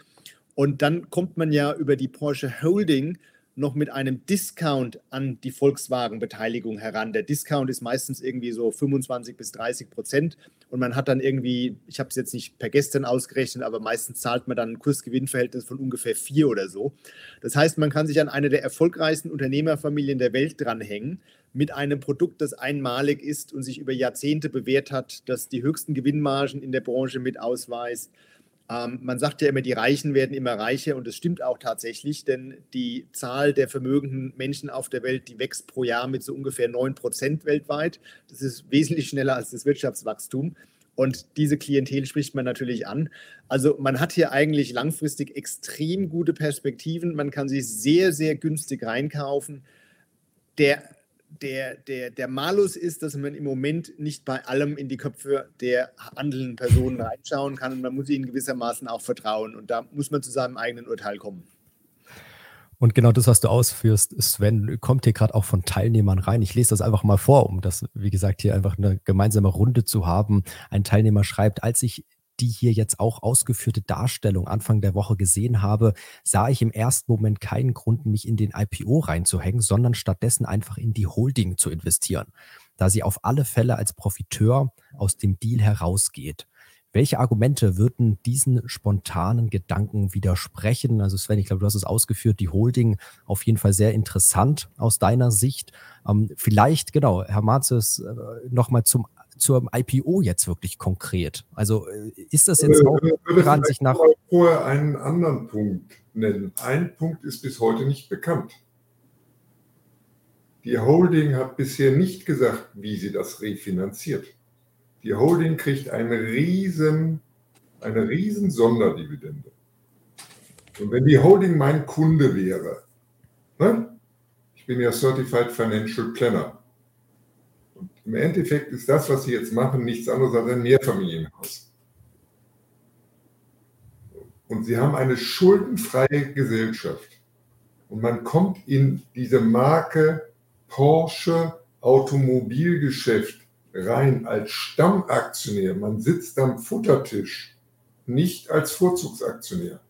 Und dann kommt man ja über die Porsche Holding noch mit einem Discount an die Volkswagen-Beteiligung heran. Der Discount ist meistens irgendwie so 25 bis 30 Prozent und man hat dann irgendwie, ich habe es jetzt nicht per gestern ausgerechnet, aber meistens zahlt man dann ein Kursgewinnverhältnis von ungefähr vier oder so. Das heißt, man kann sich an eine der erfolgreichsten Unternehmerfamilien der Welt dranhängen mit einem Produkt, das einmalig ist und sich über Jahrzehnte bewährt hat, das die höchsten Gewinnmargen in der Branche mit ausweist, ähm, man sagt ja immer, die Reichen werden immer reicher und das stimmt auch tatsächlich, denn die Zahl der vermögenden Menschen auf der Welt, die wächst pro Jahr mit so ungefähr 9 Prozent weltweit. Das ist wesentlich schneller als das Wirtschaftswachstum. Und diese Klientel spricht man natürlich an. Also man hat hier eigentlich langfristig extrem gute Perspektiven. Man kann sich sehr, sehr günstig reinkaufen. Der der, der, der Malus ist, dass man im Moment nicht bei allem in die Köpfe der handelnden Personen reinschauen kann und man muss ihnen gewissermaßen auch vertrauen und da muss man zu seinem eigenen Urteil kommen.
Und genau das, was du ausführst, Sven, kommt hier gerade auch von Teilnehmern rein. Ich lese das einfach mal vor, um das, wie gesagt, hier einfach eine gemeinsame Runde zu haben. Ein Teilnehmer schreibt, als ich die hier jetzt auch ausgeführte Darstellung Anfang der Woche gesehen habe, sah ich im ersten Moment keinen Grund, mich in den IPO reinzuhängen, sondern stattdessen einfach in die Holding zu investieren, da sie auf alle Fälle als Profiteur aus dem Deal herausgeht. Welche Argumente würden diesen spontanen Gedanken widersprechen? Also Sven, ich glaube, du hast es ausgeführt, die Holding auf jeden Fall sehr interessant aus deiner Sicht. Ähm, vielleicht, genau, Herr Marzes, äh, nochmal zum zum IPO jetzt wirklich konkret? Also äh, ist das jetzt auch
daran sich nach. vorher einen anderen Punkt nennen. Ein Punkt ist bis heute nicht bekannt. Die Holding hat bisher nicht gesagt, wie sie das refinanziert. Die Holding kriegt eine riesen, eine riesen Sonderdividende. Und wenn die Holding mein Kunde wäre, ne? ich bin ja Certified Financial Planner, im Endeffekt ist das, was Sie jetzt machen, nichts anderes als ein Mehrfamilienhaus. Und Sie haben eine schuldenfreie Gesellschaft. Und man kommt in diese Marke Porsche Automobilgeschäft rein als Stammaktionär. Man sitzt am Futtertisch, nicht als Vorzugsaktionär.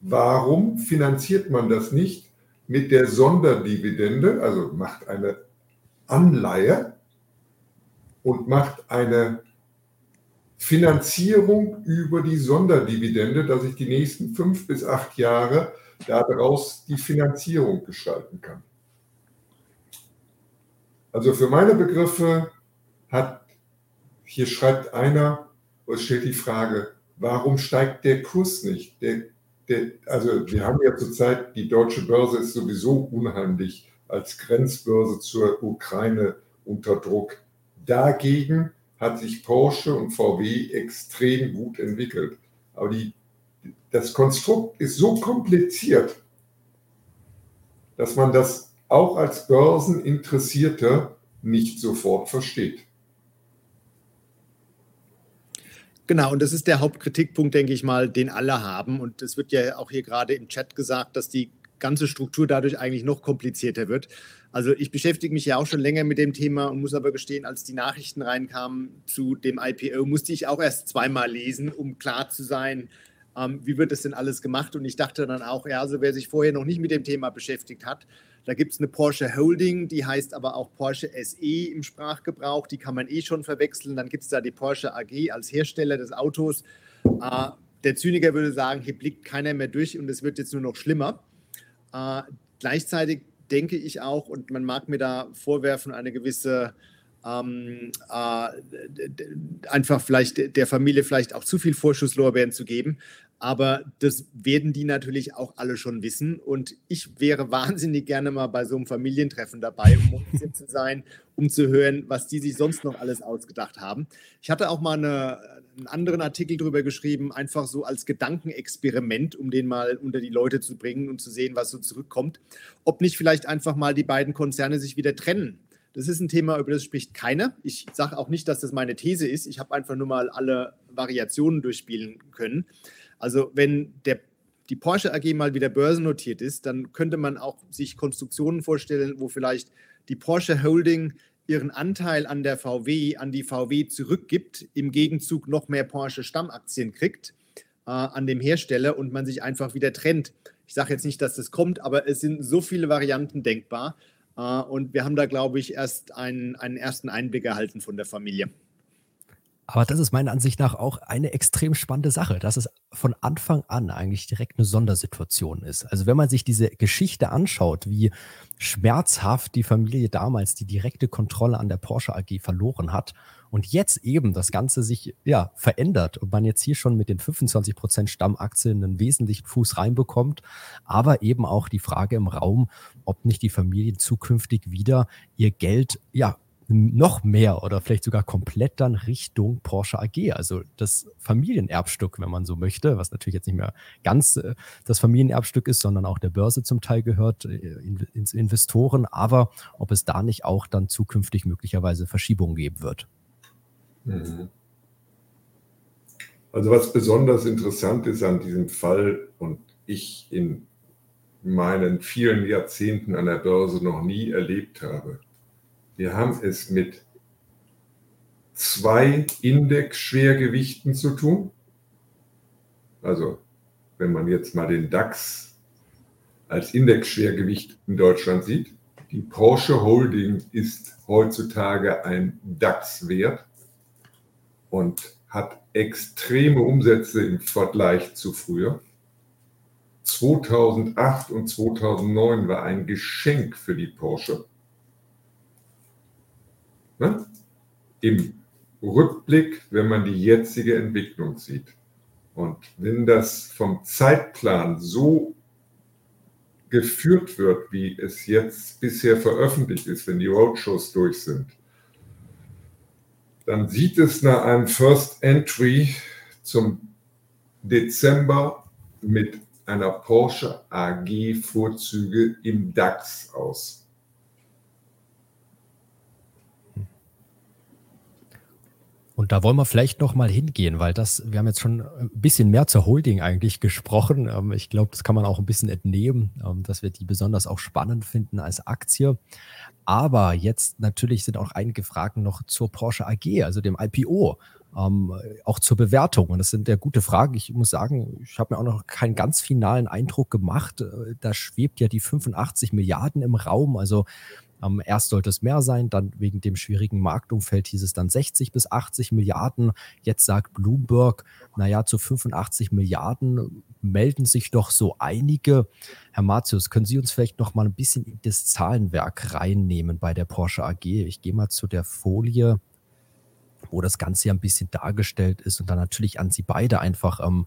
Warum finanziert man das nicht mit der Sonderdividende, also macht eine Anleihe und macht eine Finanzierung über die Sonderdividende, dass ich die nächsten fünf bis acht Jahre daraus die Finanzierung gestalten kann. Also für meine Begriffe hat, hier schreibt einer, es stellt die Frage, warum steigt der Kurs nicht? Der der, also wir haben ja zurzeit, die deutsche Börse ist sowieso unheimlich als Grenzbörse zur Ukraine unter Druck. Dagegen hat sich Porsche und VW extrem gut entwickelt. Aber die, das Konstrukt ist so kompliziert, dass man das auch als Börseninteressierter nicht sofort versteht.
Genau, und das ist der Hauptkritikpunkt, denke ich mal, den alle haben. Und es wird ja auch hier gerade im Chat gesagt, dass die ganze Struktur dadurch eigentlich noch komplizierter wird. Also ich beschäftige mich ja auch schon länger mit dem Thema und muss aber gestehen, als die Nachrichten reinkamen zu dem IPO, musste ich auch erst zweimal lesen, um klar zu sein, ähm, wie wird das denn alles gemacht. Und ich dachte dann auch, ja, also wer sich vorher noch nicht mit dem Thema beschäftigt hat, da gibt es eine Porsche Holding, die heißt aber auch Porsche SE im Sprachgebrauch. Die kann man eh schon verwechseln. Dann gibt es da die Porsche AG als Hersteller des Autos. Äh, der Zyniker würde sagen, hier blickt keiner mehr durch und es wird jetzt nur noch schlimmer. Äh, gleichzeitig denke ich auch, und man mag mir da vorwerfen, eine gewisse ähm, äh, einfach vielleicht der Familie vielleicht auch zu viel Vorschusslorbeeren zu geben. Aber das werden die natürlich auch alle schon wissen. Und ich wäre wahnsinnig gerne mal bei so einem Familientreffen dabei, um zu sein, um zu hören, was die sich sonst noch alles ausgedacht haben. Ich hatte auch mal eine, einen anderen Artikel darüber geschrieben, einfach so als Gedankenexperiment, um den mal unter die Leute zu bringen und zu sehen, was so zurückkommt. Ob nicht vielleicht einfach mal die beiden Konzerne sich wieder trennen. Das ist ein Thema, über das spricht keiner. Ich sage auch nicht, dass das meine These ist. Ich habe einfach nur mal alle Variationen durchspielen können. Also wenn der, die Porsche AG mal wieder börsennotiert ist, dann könnte man auch sich Konstruktionen vorstellen, wo vielleicht die Porsche Holding ihren Anteil an der VW, an die VW zurückgibt, im Gegenzug noch mehr Porsche Stammaktien kriegt äh, an dem Hersteller und man sich einfach wieder trennt. Ich sage jetzt nicht, dass das kommt, aber es sind so viele Varianten denkbar. Äh, und wir haben da, glaube ich, erst einen, einen ersten Einblick erhalten von der Familie.
Aber das ist meiner Ansicht nach auch eine extrem spannende Sache, dass es von Anfang an eigentlich direkt eine Sondersituation ist. Also wenn man sich diese Geschichte anschaut, wie schmerzhaft die Familie damals die direkte Kontrolle an der Porsche AG verloren hat und jetzt eben das Ganze sich ja verändert und man jetzt hier schon mit den 25 Prozent Stammaktien einen wesentlichen Fuß reinbekommt, aber eben auch die Frage im Raum, ob nicht die Familien zukünftig wieder ihr Geld ja noch mehr oder vielleicht sogar komplett dann Richtung Porsche AG, also das Familienerbstück, wenn man so möchte, was natürlich jetzt nicht mehr ganz äh, das Familienerbstück ist, sondern auch der Börse zum Teil gehört, äh, in, ins Investoren, aber ob es da nicht auch dann zukünftig möglicherweise Verschiebungen geben wird. Mhm.
Also was besonders interessant ist an diesem Fall und ich in meinen vielen Jahrzehnten an der Börse noch nie erlebt habe, wir haben es mit zwei Indexschwergewichten zu tun. Also wenn man jetzt mal den DAX als Indexschwergewicht in Deutschland sieht, die Porsche Holding ist heutzutage ein DAX-Wert und hat extreme Umsätze im Vergleich zu früher. 2008 und 2009 war ein Geschenk für die Porsche ne? im Rückblick, wenn man die jetzige Entwicklung sieht. Und wenn das vom Zeitplan so geführt wird, wie es jetzt bisher veröffentlicht ist, wenn die Roadshows durch sind, dann sieht es nach einem First Entry zum Dezember mit einer Porsche AG Vorzüge im DAX aus.
Und da wollen wir vielleicht noch mal hingehen, weil das, wir haben jetzt schon ein bisschen mehr zur Holding eigentlich gesprochen. Ähm, ich glaube, das kann man auch ein bisschen entnehmen, ähm, dass wir die besonders auch spannend finden als Aktie. Aber jetzt natürlich sind auch einige Fragen noch zur Porsche AG, also dem IPO, ähm, auch zur Bewertung. Und das sind ja gute Fragen. Ich muss sagen, ich habe mir auch noch keinen ganz finalen Eindruck gemacht. Äh, da schwebt ja die 85 Milliarden im Raum. Also ähm, erst sollte es mehr sein, dann wegen dem schwierigen Marktumfeld hieß es dann 60 bis 80 Milliarden. Jetzt sagt Bloomberg, naja, zu 85 Milliarden melden sich doch so einige. Herr Martius, können Sie uns vielleicht noch mal ein bisschen in das Zahlenwerk reinnehmen bei der Porsche AG? Ich gehe mal zu der Folie, wo das Ganze ja ein bisschen dargestellt ist und dann natürlich an Sie beide einfach, ähm,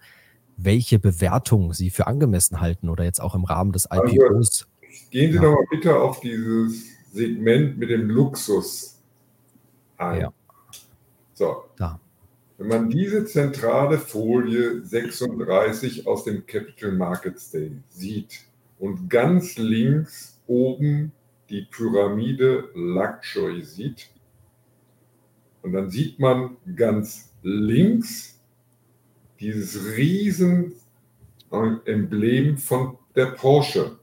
welche Bewertung Sie für angemessen halten oder jetzt auch im Rahmen des IPOs. Also,
gehen Sie ja. doch mal bitte auf dieses Segment mit dem Luxus ein. Ja. So. Da. Wenn man diese zentrale Folie 36 aus dem Capital Markets Day sieht und ganz links oben die Pyramide Luxury sieht, und dann sieht man ganz links dieses riesen Emblem von der Porsche.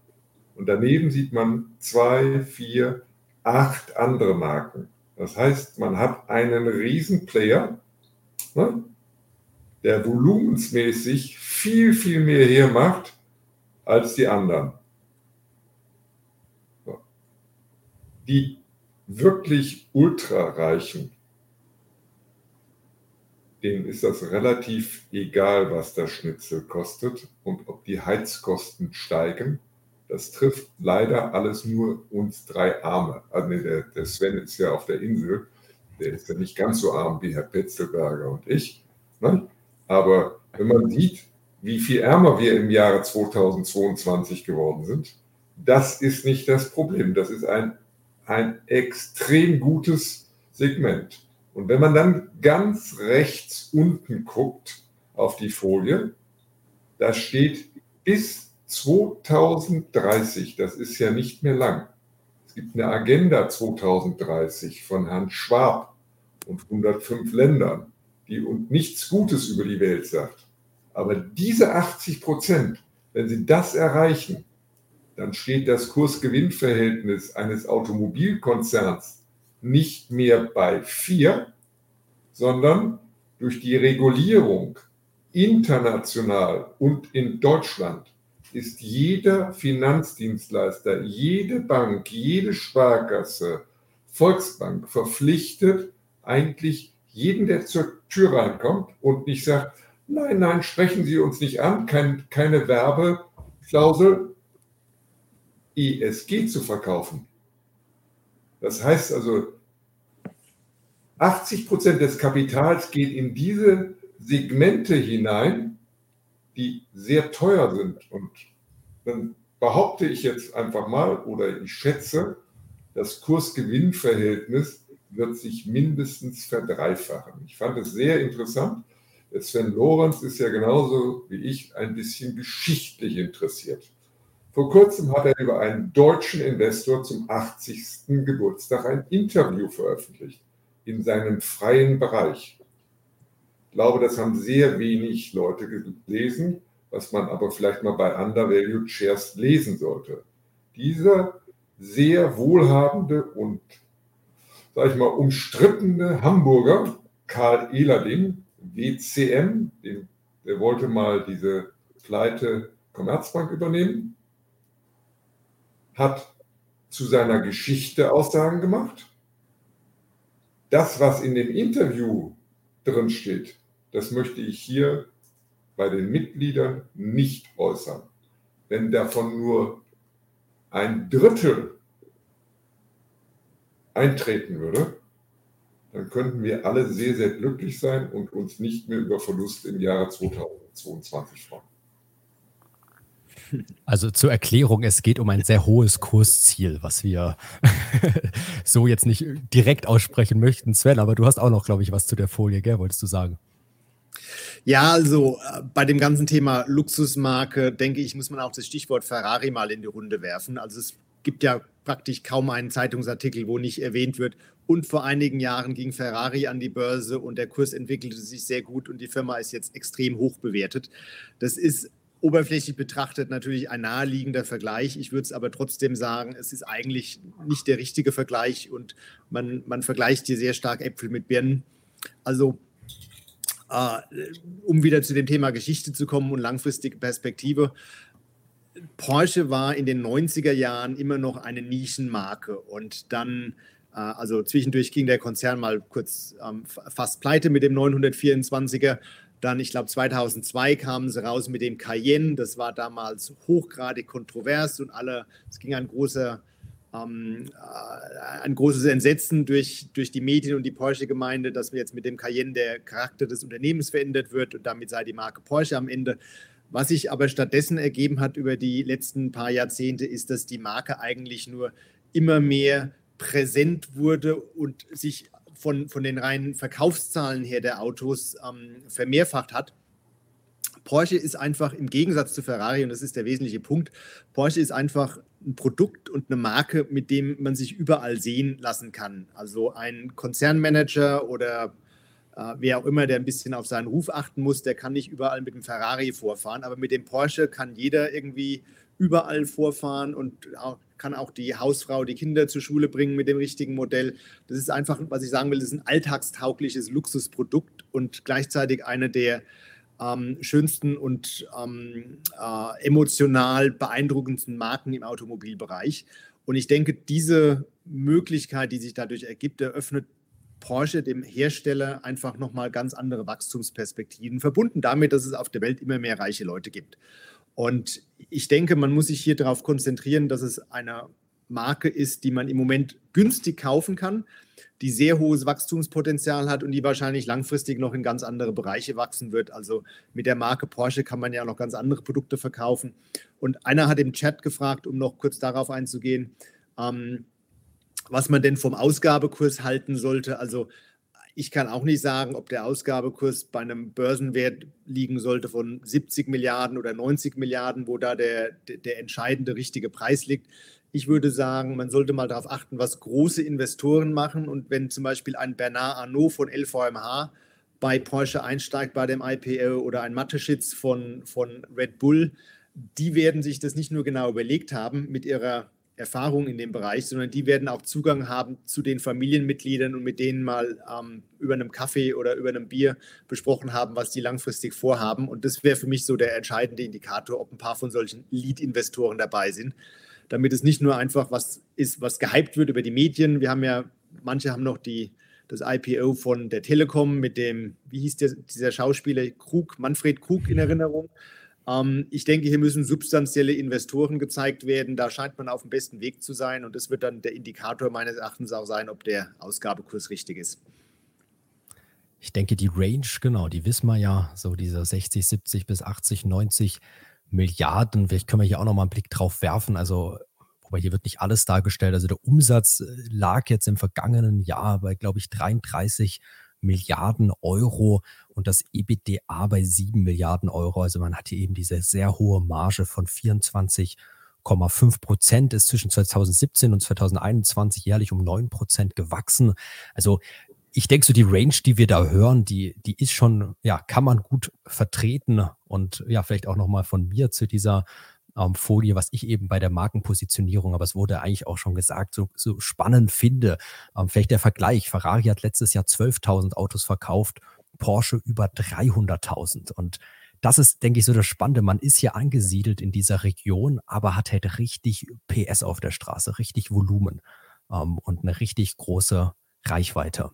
Und daneben sieht man zwei, vier, acht andere Marken. Das heißt, man hat einen Riesenplayer, ne, der volumensmäßig viel, viel mehr hermacht als die anderen. Die wirklich ultrareichen, denen ist das relativ egal, was der Schnitzel kostet und ob die Heizkosten steigen das trifft leider alles nur uns drei Arme. Also der, der Sven ist ja auf der Insel. der ist ja nicht ganz so arm wie Herr Petzelberger und ich. Ne? Aber wenn man sieht, wie viel ärmer wir im Jahre 2022 geworden sind, das ist nicht das Problem. Das ist ein, ein extrem gutes Segment. Und wenn man dann ganz rechts unten guckt auf die Folie, da steht bis 2030, das ist ja nicht mehr lang. Es gibt eine Agenda 2030 von Herrn Schwab und 105 Ländern, die uns nichts Gutes über die Welt sagt. Aber diese 80 Prozent, wenn sie das erreichen, dann steht das Kursgewinnverhältnis eines Automobilkonzerns nicht mehr bei 4, sondern durch die Regulierung international und in Deutschland ist jeder Finanzdienstleister, jede Bank, jede Sparkasse, Volksbank verpflichtet, eigentlich jeden, der zur Tür reinkommt und nicht sagt, nein, nein, sprechen Sie uns nicht an, kein, keine Werbeklausel, ESG zu verkaufen. Das heißt also, 80 Prozent des Kapitals geht in diese Segmente hinein, die sehr teuer sind. Und dann behaupte ich jetzt einfach mal oder ich schätze, das Kursgewinnverhältnis wird sich mindestens verdreifachen. Ich fand es sehr interessant. Sven Lorenz ist ja genauso wie ich ein bisschen geschichtlich interessiert. Vor kurzem hat er über einen deutschen Investor zum 80. Geburtstag ein Interview veröffentlicht in seinem freien Bereich. Glaube, das haben sehr wenig Leute gelesen, was man aber vielleicht mal bei Undervalued Shares lesen sollte. Dieser sehr wohlhabende und, sage ich mal, umstrittene Hamburger, Karl Ehlerding, WCM, der wollte mal diese Pleite Commerzbank übernehmen, hat zu seiner Geschichte Aussagen gemacht das, was in dem Interview drin steht, das möchte ich hier bei den Mitgliedern nicht äußern. Wenn davon nur ein Drittel eintreten würde, dann könnten wir alle sehr, sehr glücklich sein und uns nicht mehr über Verlust im Jahre 2022 freuen.
Also zur Erklärung, es geht um ein sehr hohes Kursziel, was wir so jetzt nicht direkt aussprechen möchten, Sven, aber du hast auch noch, glaube ich, was zu der Folie, gell, wolltest du sagen?
Ja, also äh, bei dem ganzen Thema Luxusmarke, denke ich, muss man auch das Stichwort Ferrari mal in die Runde werfen. Also es gibt ja praktisch kaum einen Zeitungsartikel, wo nicht erwähnt wird. Und vor einigen Jahren ging Ferrari an die Börse und der Kurs entwickelte sich sehr gut und die Firma ist jetzt extrem hoch bewertet. Das ist oberflächlich betrachtet natürlich ein naheliegender Vergleich. Ich würde es aber trotzdem sagen, es ist eigentlich nicht der richtige Vergleich und man, man vergleicht hier sehr stark Äpfel mit Birnen. Also, um wieder zu dem Thema Geschichte zu kommen und langfristige Perspektive. Porsche war in den 90er Jahren immer noch eine Nischenmarke und dann äh, also zwischendurch ging der Konzern mal kurz ähm, fast pleite mit dem 924er. Dann, ich glaube, 2002 kamen sie raus mit dem Cayenne. Das war damals hochgradig kontrovers und alle, es ging ein großer, ähm, äh, ein großes Entsetzen durch, durch die Medien und die Porsche-Gemeinde, dass jetzt mit dem Cayenne der Charakter des Unternehmens verändert wird und damit sei die Marke Porsche am Ende. Was sich aber stattdessen ergeben hat über die letzten paar Jahrzehnte, ist, dass die Marke eigentlich nur immer mehr präsent wurde und sich von, von den reinen Verkaufszahlen her der Autos ähm, vermehrfacht hat. Porsche ist einfach im Gegensatz zu Ferrari, und das ist der wesentliche Punkt, Porsche ist einfach ein Produkt und eine Marke, mit dem man sich überall sehen lassen kann. Also ein Konzernmanager oder äh, wer auch immer, der ein bisschen auf seinen Ruf achten muss, der kann nicht überall mit dem Ferrari vorfahren, aber mit dem Porsche kann jeder irgendwie überall vorfahren und auch, kann auch die Hausfrau die Kinder zur Schule bringen mit dem richtigen Modell. Das ist einfach, was ich sagen will, das ist ein alltagstaugliches Luxusprodukt und gleichzeitig eine der ähm, schönsten und ähm, äh, emotional beeindruckendsten Marken im Automobilbereich. Und ich denke, diese Möglichkeit, die sich dadurch ergibt, eröffnet Porsche dem Hersteller einfach nochmal ganz andere Wachstumsperspektiven, verbunden damit, dass es auf der Welt immer mehr reiche Leute gibt. Und ich denke, man muss sich hier darauf konzentrieren, dass es eine Marke ist, die man im Moment günstig kaufen kann, die sehr hohes Wachstumspotenzial hat und die wahrscheinlich langfristig noch in ganz andere Bereiche wachsen wird. Also mit der Marke Porsche kann man ja noch ganz andere Produkte verkaufen. Und einer hat im Chat gefragt, um noch kurz darauf einzugehen, ähm, was man denn vom Ausgabekurs halten sollte. Also ich kann auch nicht sagen, ob der Ausgabekurs bei einem Börsenwert liegen sollte von 70 Milliarden oder 90 Milliarden, wo da der, der entscheidende richtige Preis liegt. Ich würde sagen, man sollte mal darauf achten, was große Investoren machen. Und wenn zum Beispiel ein Bernard Arnault von LVMH bei Porsche einsteigt bei dem IPO oder ein Mateschitz von, von Red Bull, die werden sich das nicht nur genau überlegt haben mit ihrer Erfahrung in dem Bereich, sondern die werden auch Zugang haben zu den Familienmitgliedern und mit denen mal ähm, über einem Kaffee oder über einem Bier besprochen haben, was die langfristig vorhaben. Und das wäre für mich so der entscheidende Indikator, ob ein paar von solchen Lead-Investoren dabei sind, damit es nicht nur einfach was ist, was gehypt wird über die Medien. Wir haben ja, manche haben noch die, das IPO von der Telekom mit dem, wie hieß der, dieser Schauspieler Krug, Manfred Krug in Erinnerung. Ähm, ich denke, hier müssen substanzielle Investoren gezeigt werden. Da scheint man auf dem besten Weg zu sein. Und das wird dann der Indikator meines Erachtens auch sein, ob der Ausgabekurs richtig ist.
Ich denke, die Range, genau, die wissen wir ja, so diese 60, 70 bis 80, 90 Milliarden. Vielleicht können wir hier auch nochmal einen Blick drauf werfen. Also, wobei hier wird nicht alles dargestellt. Also der Umsatz äh, lag jetzt im vergangenen Jahr bei, glaube ich, 33 Milliarden Euro und das EBITDA bei 7 Milliarden Euro. Also man hat hier eben diese sehr hohe Marge von 24,5 Prozent, ist zwischen 2017 und 2021 jährlich um 9 Prozent gewachsen. Also ich denke, so die Range, die wir da hören, die, die ist schon, ja, kann man gut vertreten und ja, vielleicht auch nochmal von mir zu dieser ähm, Folie, was ich eben bei der Markenpositionierung, aber es wurde eigentlich auch schon gesagt, so, so spannend finde. Ähm, vielleicht der Vergleich. Ferrari hat letztes Jahr 12.000 Autos verkauft, Porsche über 300.000 und das ist, denke ich, so das Spannende. Man ist hier angesiedelt in dieser Region, aber hat halt richtig PS auf der Straße, richtig Volumen ähm, und eine richtig große Reichweite.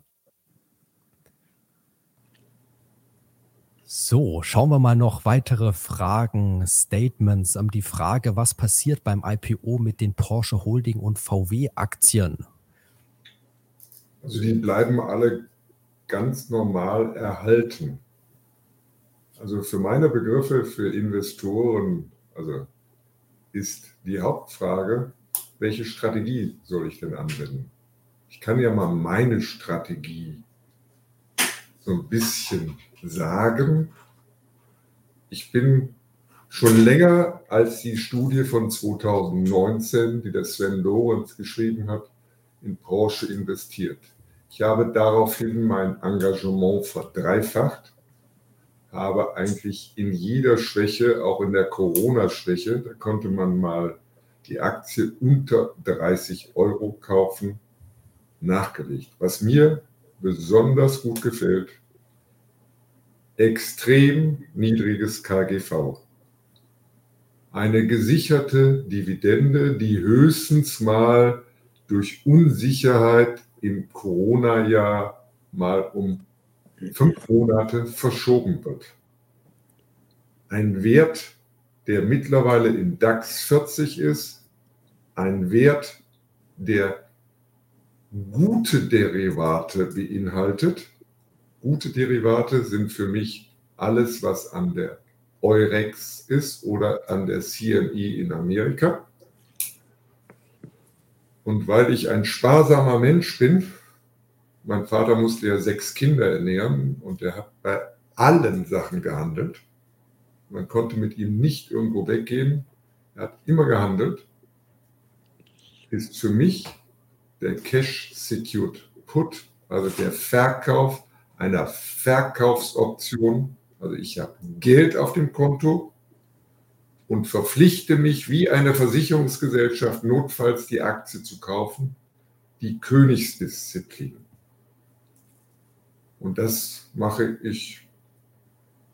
So, schauen wir mal noch weitere Fragen, Statements. Um, die Frage, was passiert beim IPO mit den Porsche Holding und VW-Aktien?
Also die bleiben alle ganz normal erhalten. Also für meine Begriffe, für Investoren, also ist die Hauptfrage, welche Strategie soll ich denn anwenden? Ich kann ja mal meine Strategie so ein bisschen sagen, ich bin schon länger als die Studie von 2019, die der Sven Lorenz geschrieben hat, in Porsche investiert. Ich habe daraufhin mein Engagement verdreifacht, habe eigentlich in jeder Schwäche, auch in der Corona-Schwäche, da konnte man mal die Aktie unter 30 Euro kaufen, nachgelegt. Was mir besonders gut gefällt, extrem niedriges KGV. Eine gesicherte Dividende, die höchstens mal durch Unsicherheit im Corona-Jahr mal um fünf Monate verschoben wird. Ein Wert, der mittlerweile im DAX 40 ist, ein Wert, der gute Derivate beinhaltet, Gute Derivate sind für mich alles, was an der Eurex ist oder an der CME in Amerika. Und weil ich ein sparsamer Mensch bin, mein Vater musste ja sechs Kinder ernähren und er hat bei allen Sachen gehandelt. Man konnte mit ihm nicht irgendwo weggehen. Er hat immer gehandelt. Ist für mich der Cash Secured Put, also der Verkauf einer Verkaufsoption. Also ich habe Geld auf dem Konto und verpflichte mich wie eine Versicherungsgesellschaft notfalls die Aktie zu kaufen. Die Königsdisziplin. Und das mache ich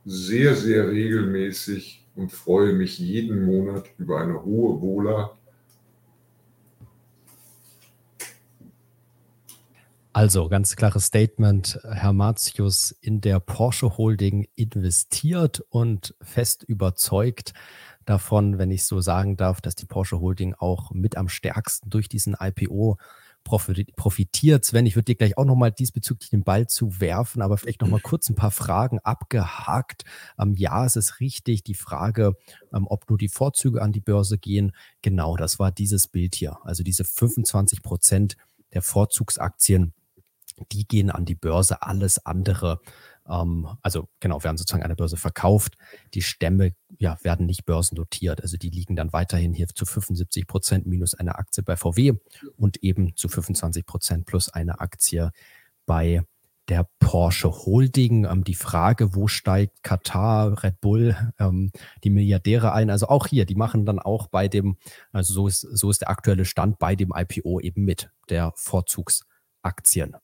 sehr, sehr regelmäßig und freue mich jeden Monat über eine hohe Wohler
Also ganz klares Statement. Herr Martius in der Porsche Holding investiert und fest überzeugt davon, wenn ich so sagen darf, dass die Porsche Holding auch mit am stärksten durch diesen IPO profitiert. Sven, ich würde dir gleich auch nochmal diesbezüglich den Ball zu werfen, aber vielleicht nochmal kurz ein paar Fragen abgehakt. Ähm, ja, es ist richtig, die Frage, ähm, ob nur die Vorzüge an die Börse gehen. Genau, das war dieses Bild hier. Also diese 25 Prozent der Vorzugsaktien, die gehen an die Börse. Alles andere ähm, also genau, werden sozusagen an der Börse verkauft. Die Stämme ja, werden nicht börsennotiert. Also die liegen dann weiterhin hier zu 75 Prozent minus eine Aktie bei VW und eben zu 25 Prozent plus eine Aktie bei der Porsche Holding. Ähm, die Frage, wo steigt Katar, Red Bull, ähm, die Milliardäre ein? Also auch hier, die machen dann auch bei dem, also so ist, so ist der aktuelle Stand bei dem IPO eben mit der Vorzugsaktien.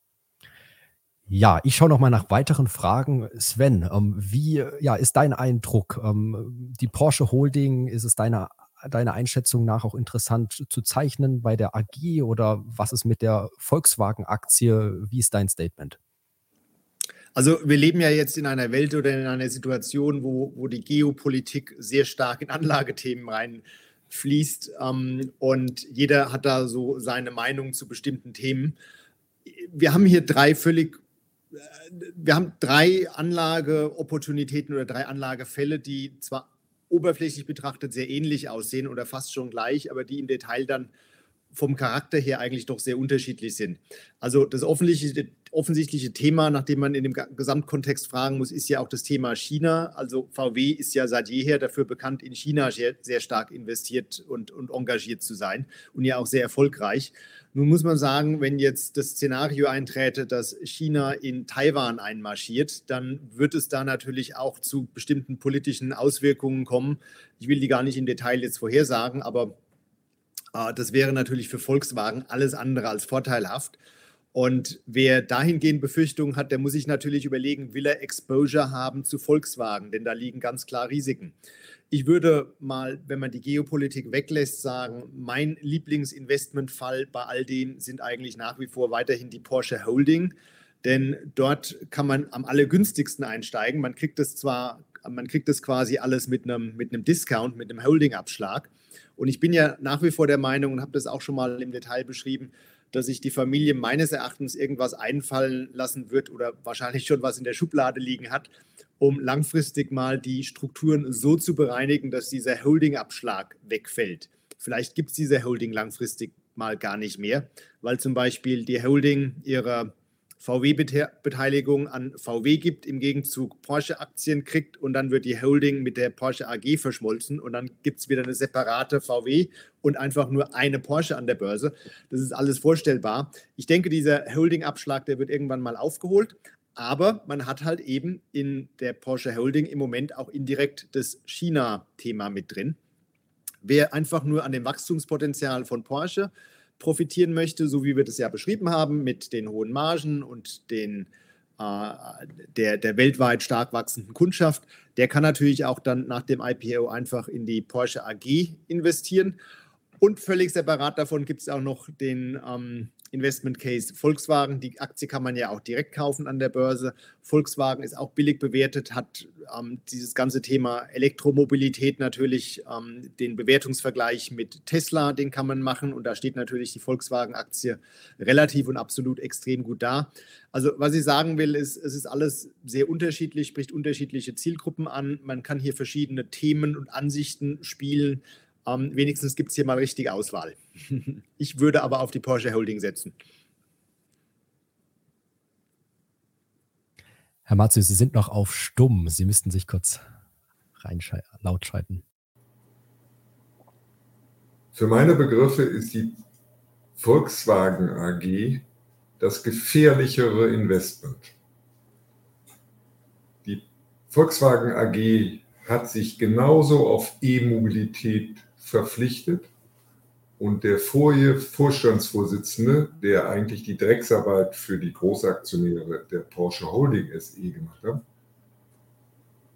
Ja, ich schaue noch mal nach weiteren Fragen. Sven, ähm, wie ja, ist dein Eindruck? Ähm, die Porsche Holding, ist es deiner, deiner Einschätzung nach auch interessant zu zeichnen bei der AG oder was ist mit der Volkswagen-Aktie? Wie ist dein Statement?
Also wir leben ja jetzt in einer Welt oder in einer Situation, wo, wo die Geopolitik sehr stark in Anlagethemen reinfließt ähm, und jeder hat da so seine Meinung zu bestimmten Themen. Wir haben hier drei völlig wir haben drei Anlageopportunitäten oder drei Anlagefälle, die zwar oberflächlich betrachtet sehr ähnlich aussehen oder fast schon gleich, aber die im Detail dann vom Charakter her eigentlich doch sehr unterschiedlich sind. Also das offensichtliche, offensichtliche Thema, nach dem man in dem Gesamtkontext fragen muss, ist ja auch das Thema China. Also VW ist ja seit jeher dafür bekannt, in China sehr, sehr stark investiert und, und engagiert zu sein und ja auch sehr erfolgreich. Nun muss man sagen, wenn jetzt das Szenario einträte, dass China in Taiwan einmarschiert, dann wird es da natürlich auch zu bestimmten politischen Auswirkungen kommen. Ich will die gar nicht im Detail jetzt vorhersagen, aber äh, das wäre natürlich für Volkswagen alles andere als vorteilhaft. Und wer dahingehend Befürchtungen hat, der muss sich natürlich überlegen, will er Exposure haben zu Volkswagen, denn da liegen ganz klar Risiken. Ich würde mal, wenn man die Geopolitik weglässt, sagen, mein Lieblingsinvestmentfall bei all dem sind eigentlich nach wie vor weiterhin die Porsche Holding. Denn dort kann man am allergünstigsten einsteigen. Man kriegt es zwar, man kriegt es quasi alles mit einem, mit einem Discount, mit einem Holding-Abschlag. Und ich bin ja nach wie vor der Meinung und habe das auch schon mal im Detail beschrieben, dass sich die Familie meines Erachtens irgendwas einfallen lassen wird oder wahrscheinlich schon was in der Schublade liegen hat, um langfristig mal die Strukturen so zu bereinigen, dass dieser Holding-Abschlag wegfällt. Vielleicht gibt es diese Holding langfristig mal gar nicht mehr, weil zum Beispiel die Holding ihrer VW-Beteiligung an VW gibt, im Gegenzug Porsche-Aktien kriegt und dann wird die Holding mit der Porsche AG verschmolzen und dann gibt es wieder eine separate VW und einfach nur eine Porsche an der Börse. Das ist alles vorstellbar. Ich denke, dieser Holding-Abschlag, der wird irgendwann mal aufgeholt. Aber man hat halt eben in der Porsche Holding im Moment auch indirekt das China-Thema mit drin. Wer einfach nur an dem Wachstumspotenzial von Porsche profitieren möchte, so wie wir das ja beschrieben haben, mit den hohen Margen und den, äh, der, der weltweit stark wachsenden Kundschaft, der kann natürlich auch dann nach dem IPO einfach in die Porsche AG investieren. Und völlig separat davon gibt es auch noch den ähm, Investment Case Volkswagen. Die Aktie kann man ja auch direkt kaufen an der Börse. Volkswagen ist auch billig bewertet, hat ähm, dieses ganze Thema Elektromobilität natürlich ähm, den Bewertungsvergleich mit Tesla, den kann man machen. Und da steht natürlich die Volkswagen-Aktie relativ und absolut extrem gut da. Also was ich sagen will, ist, es ist alles sehr unterschiedlich, spricht unterschiedliche Zielgruppen an. Man kann hier verschiedene Themen und Ansichten spielen. Ähm, wenigstens gibt es hier mal richtige Auswahl. ich würde aber auf die Porsche Holding setzen.
Herr Matze, Sie sind noch auf Stumm. Sie müssten sich kurz laut schalten.
Für meine Begriffe ist die Volkswagen AG das gefährlichere Investment. Die Volkswagen AG hat sich genauso auf E-Mobilität verpflichtet. Und der vorige Vorstandsvorsitzende, der eigentlich die Drecksarbeit für die Großaktionäre der Porsche Holding SE gemacht hat,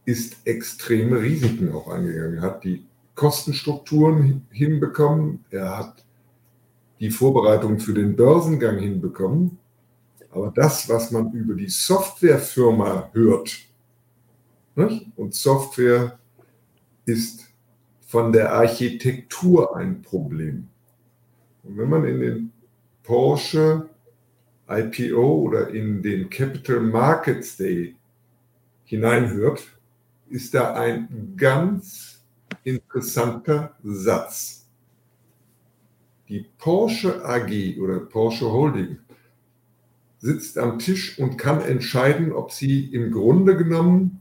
ist extreme Risiken auch eingegangen. Er hat die Kostenstrukturen hinbekommen, er hat die Vorbereitung für den Börsengang hinbekommen. Aber das, was man über die Softwarefirma hört, nicht? und Software ist von der Architektur ein Problem. Und wenn man in den Porsche IPO oder in den Capital Markets Day hineinhört, ist da ein ganz interessanter Satz. Die Porsche AG oder Porsche Holding sitzt am Tisch und kann entscheiden, ob sie im Grunde genommen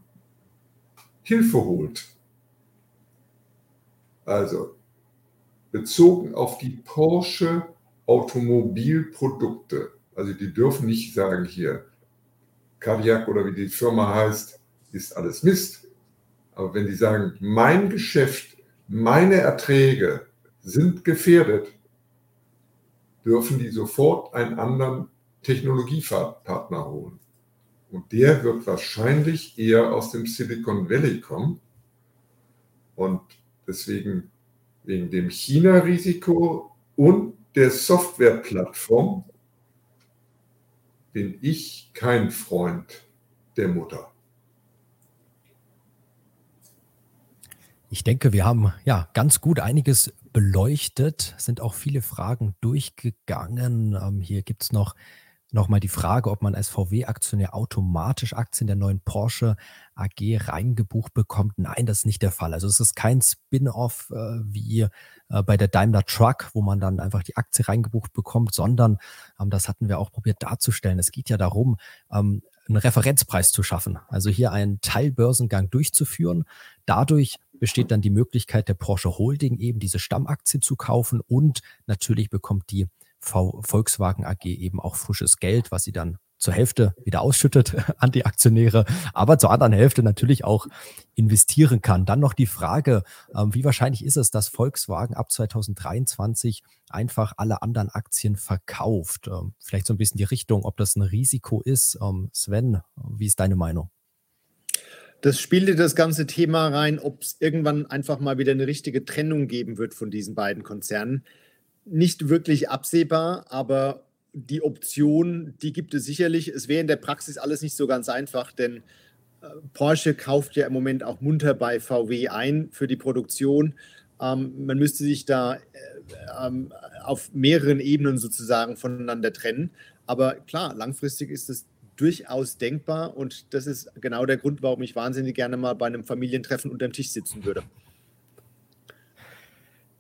Hilfe holt. Also bezogen auf die Porsche Automobilprodukte. Also die dürfen nicht sagen hier, Kadiak oder wie die Firma heißt, ist alles Mist. Aber wenn die sagen, mein Geschäft, meine Erträge sind gefährdet, dürfen die sofort einen anderen Technologiepartner holen. Und der wird wahrscheinlich eher aus dem Silicon Valley kommen. Und deswegen wegen dem China-Risiko und der Softwareplattform bin ich kein Freund der Mutter.
Ich denke, wir haben ja ganz gut einiges beleuchtet, sind auch viele Fragen durchgegangen. Ähm, hier gibt es noch nochmal die Frage, ob man als VW-Aktionär automatisch Aktien der neuen Porsche AG reingebucht bekommt. Nein, das ist nicht der Fall. Also es ist kein Spin-off äh, wie äh, bei der Daimler Truck, wo man dann einfach die Aktie reingebucht bekommt, sondern ähm, das hatten wir auch probiert darzustellen. Es geht ja darum, ähm, einen Referenzpreis zu schaffen. Also hier einen Teilbörsengang durchzuführen. Dadurch besteht dann die Möglichkeit der Porsche Holding eben diese Stammaktie zu kaufen und natürlich bekommt die v Volkswagen AG eben auch frisches Geld, was sie dann zur Hälfte wieder ausschüttet an die Aktionäre, aber zur anderen Hälfte natürlich auch investieren kann. Dann noch die Frage, ähm, wie wahrscheinlich ist es, dass Volkswagen ab 2023 einfach alle anderen Aktien verkauft? Ähm, vielleicht so ein bisschen die Richtung, ob das ein Risiko ist. Ähm, Sven, wie ist deine Meinung?
Das spielte das ganze Thema rein, ob es irgendwann einfach mal wieder eine richtige Trennung geben wird von diesen beiden Konzernen nicht wirklich absehbar, aber die Option, die gibt es sicherlich. Es wäre in der Praxis alles nicht so ganz einfach, denn äh, Porsche kauft ja im Moment auch munter bei VW ein für die Produktion. Ähm, man müsste sich da äh, ähm, auf mehreren Ebenen sozusagen voneinander trennen. Aber klar, langfristig ist es durchaus denkbar und das ist genau der Grund, warum ich wahnsinnig gerne mal bei einem Familientreffen unterm Tisch sitzen würde.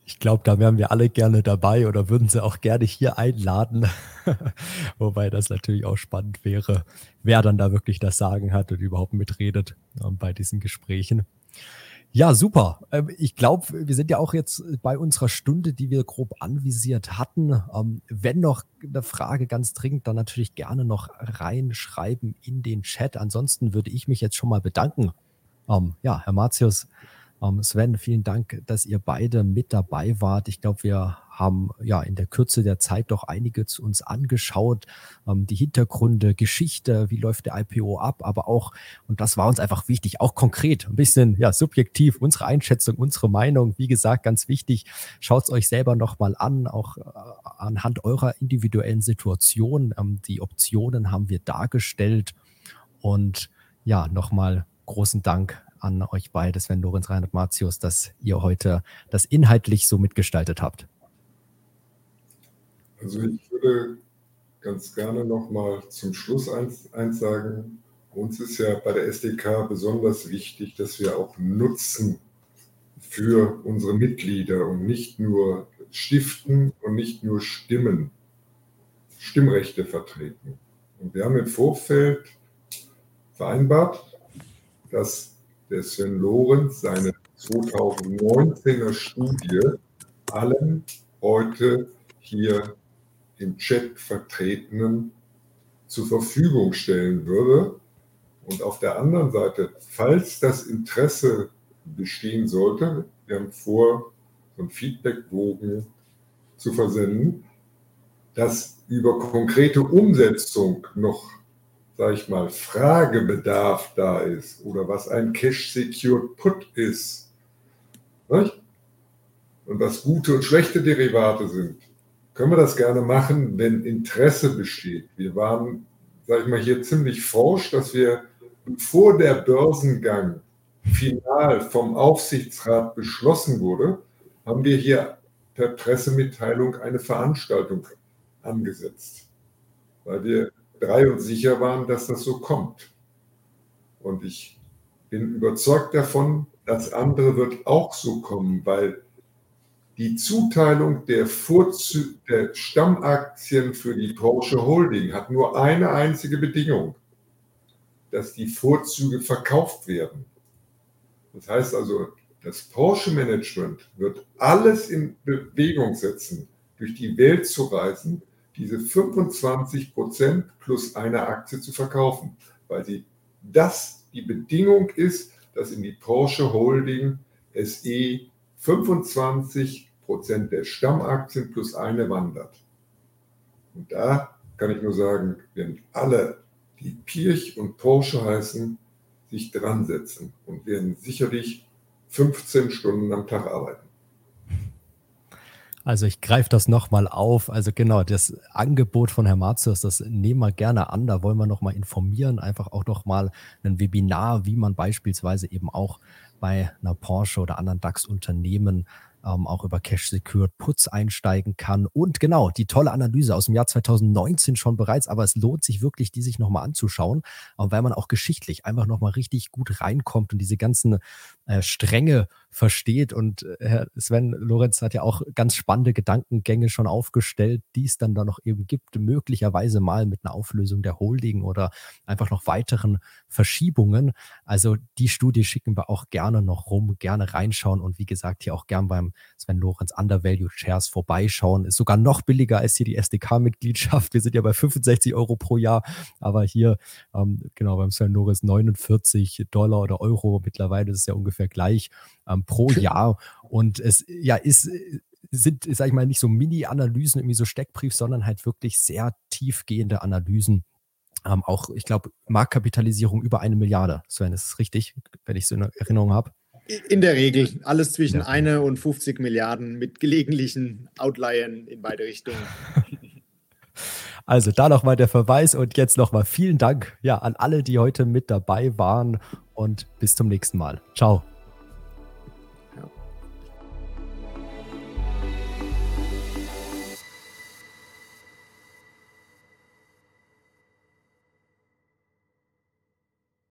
Ich glaube, da wären wir alle gerne dabei oder würden sie auch gerne hier einladen. Wobei das natürlich auch spannend wäre, wer dann da wirklich das Sagen hat und überhaupt mitredet ähm, bei diesen Gesprächen. Ja, super. Ähm, ich glaube, wir sind ja auch jetzt bei unserer Stunde, die wir grob anvisiert hatten. Ähm, wenn noch eine Frage ganz dringend, dann natürlich gerne noch reinschreiben in den Chat. Ansonsten würde ich mich jetzt schon mal bedanken. Ja, Herr Martius, ähm, Sven, vielen Dank, dass ihr beide mit dabei wart. Ich glaube, wir haben ja in der Kürze der Zeit doch einige zu uns angeschaut. Ähm, die Hintergründe, Geschichte, wie läuft der IPO ab, aber auch, und das war uns einfach wichtig, auch konkret, ein bisschen ja, subjektiv, unsere Einschätzung, unsere Meinung. Wie gesagt, ganz wichtig, schaut es euch selber nochmal an, auch äh, anhand eurer individuellen Situation. Ähm, die Optionen haben wir dargestellt. Und ja, nochmal großen Dank an euch beide, Sven Lorenz, Reinhard Martius, dass ihr heute das inhaltlich so mitgestaltet habt.
Also ich würde ganz gerne noch mal zum Schluss eins, eins sagen. Uns ist ja bei der SDK besonders wichtig, dass wir auch Nutzen für unsere Mitglieder und nicht nur stiften und nicht nur Stimmen, Stimmrechte vertreten. Und wir haben im Vorfeld vereinbart, dass der Sven Lorenz seine 2019er Studie allen heute hier im Chat vertretenen zur Verfügung stellen würde. Und auf der anderen Seite, falls das Interesse bestehen sollte, wir haben vor, so einen Feedbackbogen zu versenden, dass über konkrete Umsetzung noch sage ich mal, Fragebedarf da ist oder was ein Cash-Secured Put ist nicht? und was gute und schlechte Derivate sind, können wir das gerne machen, wenn Interesse besteht. Wir waren sage ich mal, hier ziemlich forsch, dass wir vor der Börsengang final vom Aufsichtsrat beschlossen wurde, haben wir hier per Pressemitteilung eine Veranstaltung angesetzt, weil wir drei und sicher waren, dass das so kommt. Und ich bin überzeugt davon, das andere wird auch so kommen, weil die Zuteilung der, Vorzü der Stammaktien für die Porsche Holding hat nur eine einzige Bedingung, dass die Vorzüge verkauft werden. Das heißt also, das Porsche Management wird alles in Bewegung setzen, durch die Welt zu reisen, diese 25 Prozent plus eine Aktie zu verkaufen, weil sie das die Bedingung ist, dass in die Porsche Holding SE 25 Prozent der Stammaktien plus eine wandert. Und da kann ich nur sagen, wenn alle, die Pirch und Porsche heißen, sich dran setzen und werden sicherlich 15 Stunden am Tag arbeiten.
Also ich greife das nochmal auf. Also genau, das Angebot von Herrn Marzius, das nehmen wir gerne an. Da wollen wir nochmal informieren. Einfach auch nochmal ein Webinar, wie man beispielsweise eben auch bei einer Porsche oder anderen DAX-Unternehmen ähm, auch über Cash Secured Puts einsteigen kann. Und genau, die tolle Analyse aus dem Jahr 2019 schon bereits, aber es lohnt sich wirklich, die sich nochmal anzuschauen, weil man auch geschichtlich einfach nochmal richtig gut reinkommt und diese ganzen äh, Stränge versteht. Und äh, Herr Sven Lorenz hat ja auch ganz spannende Gedankengänge schon aufgestellt, die es dann da noch eben gibt, möglicherweise mal mit einer Auflösung der Holding oder einfach noch weiteren Verschiebungen. Also die Studie schicken wir auch gerne noch rum, gerne reinschauen und wie gesagt, hier auch gern beim Sven Lorenz Undervalued Shares vorbeischauen. Ist sogar noch billiger als hier die SDK-Mitgliedschaft. Wir sind ja bei 65 Euro pro Jahr, aber hier ähm, genau beim Sven Lorenz 49 Dollar oder Euro. Mittlerweile ist es ja ungefähr gleich ähm, pro Jahr. Und es ja ist sind, sag ich mal, nicht so Mini-Analysen, irgendwie so Steckbrief, sondern halt wirklich sehr tiefgehende Analysen. Ähm, auch, ich glaube, Marktkapitalisierung über eine Milliarde. Sven, ist es richtig, wenn ich so eine Erinnerung habe?
In der Regel alles zwischen ja. eine und 50 Milliarden mit gelegentlichen Outliern in beide Richtungen.
Also da nochmal der Verweis und jetzt nochmal vielen Dank ja, an alle, die heute mit dabei waren und bis zum nächsten Mal. Ciao.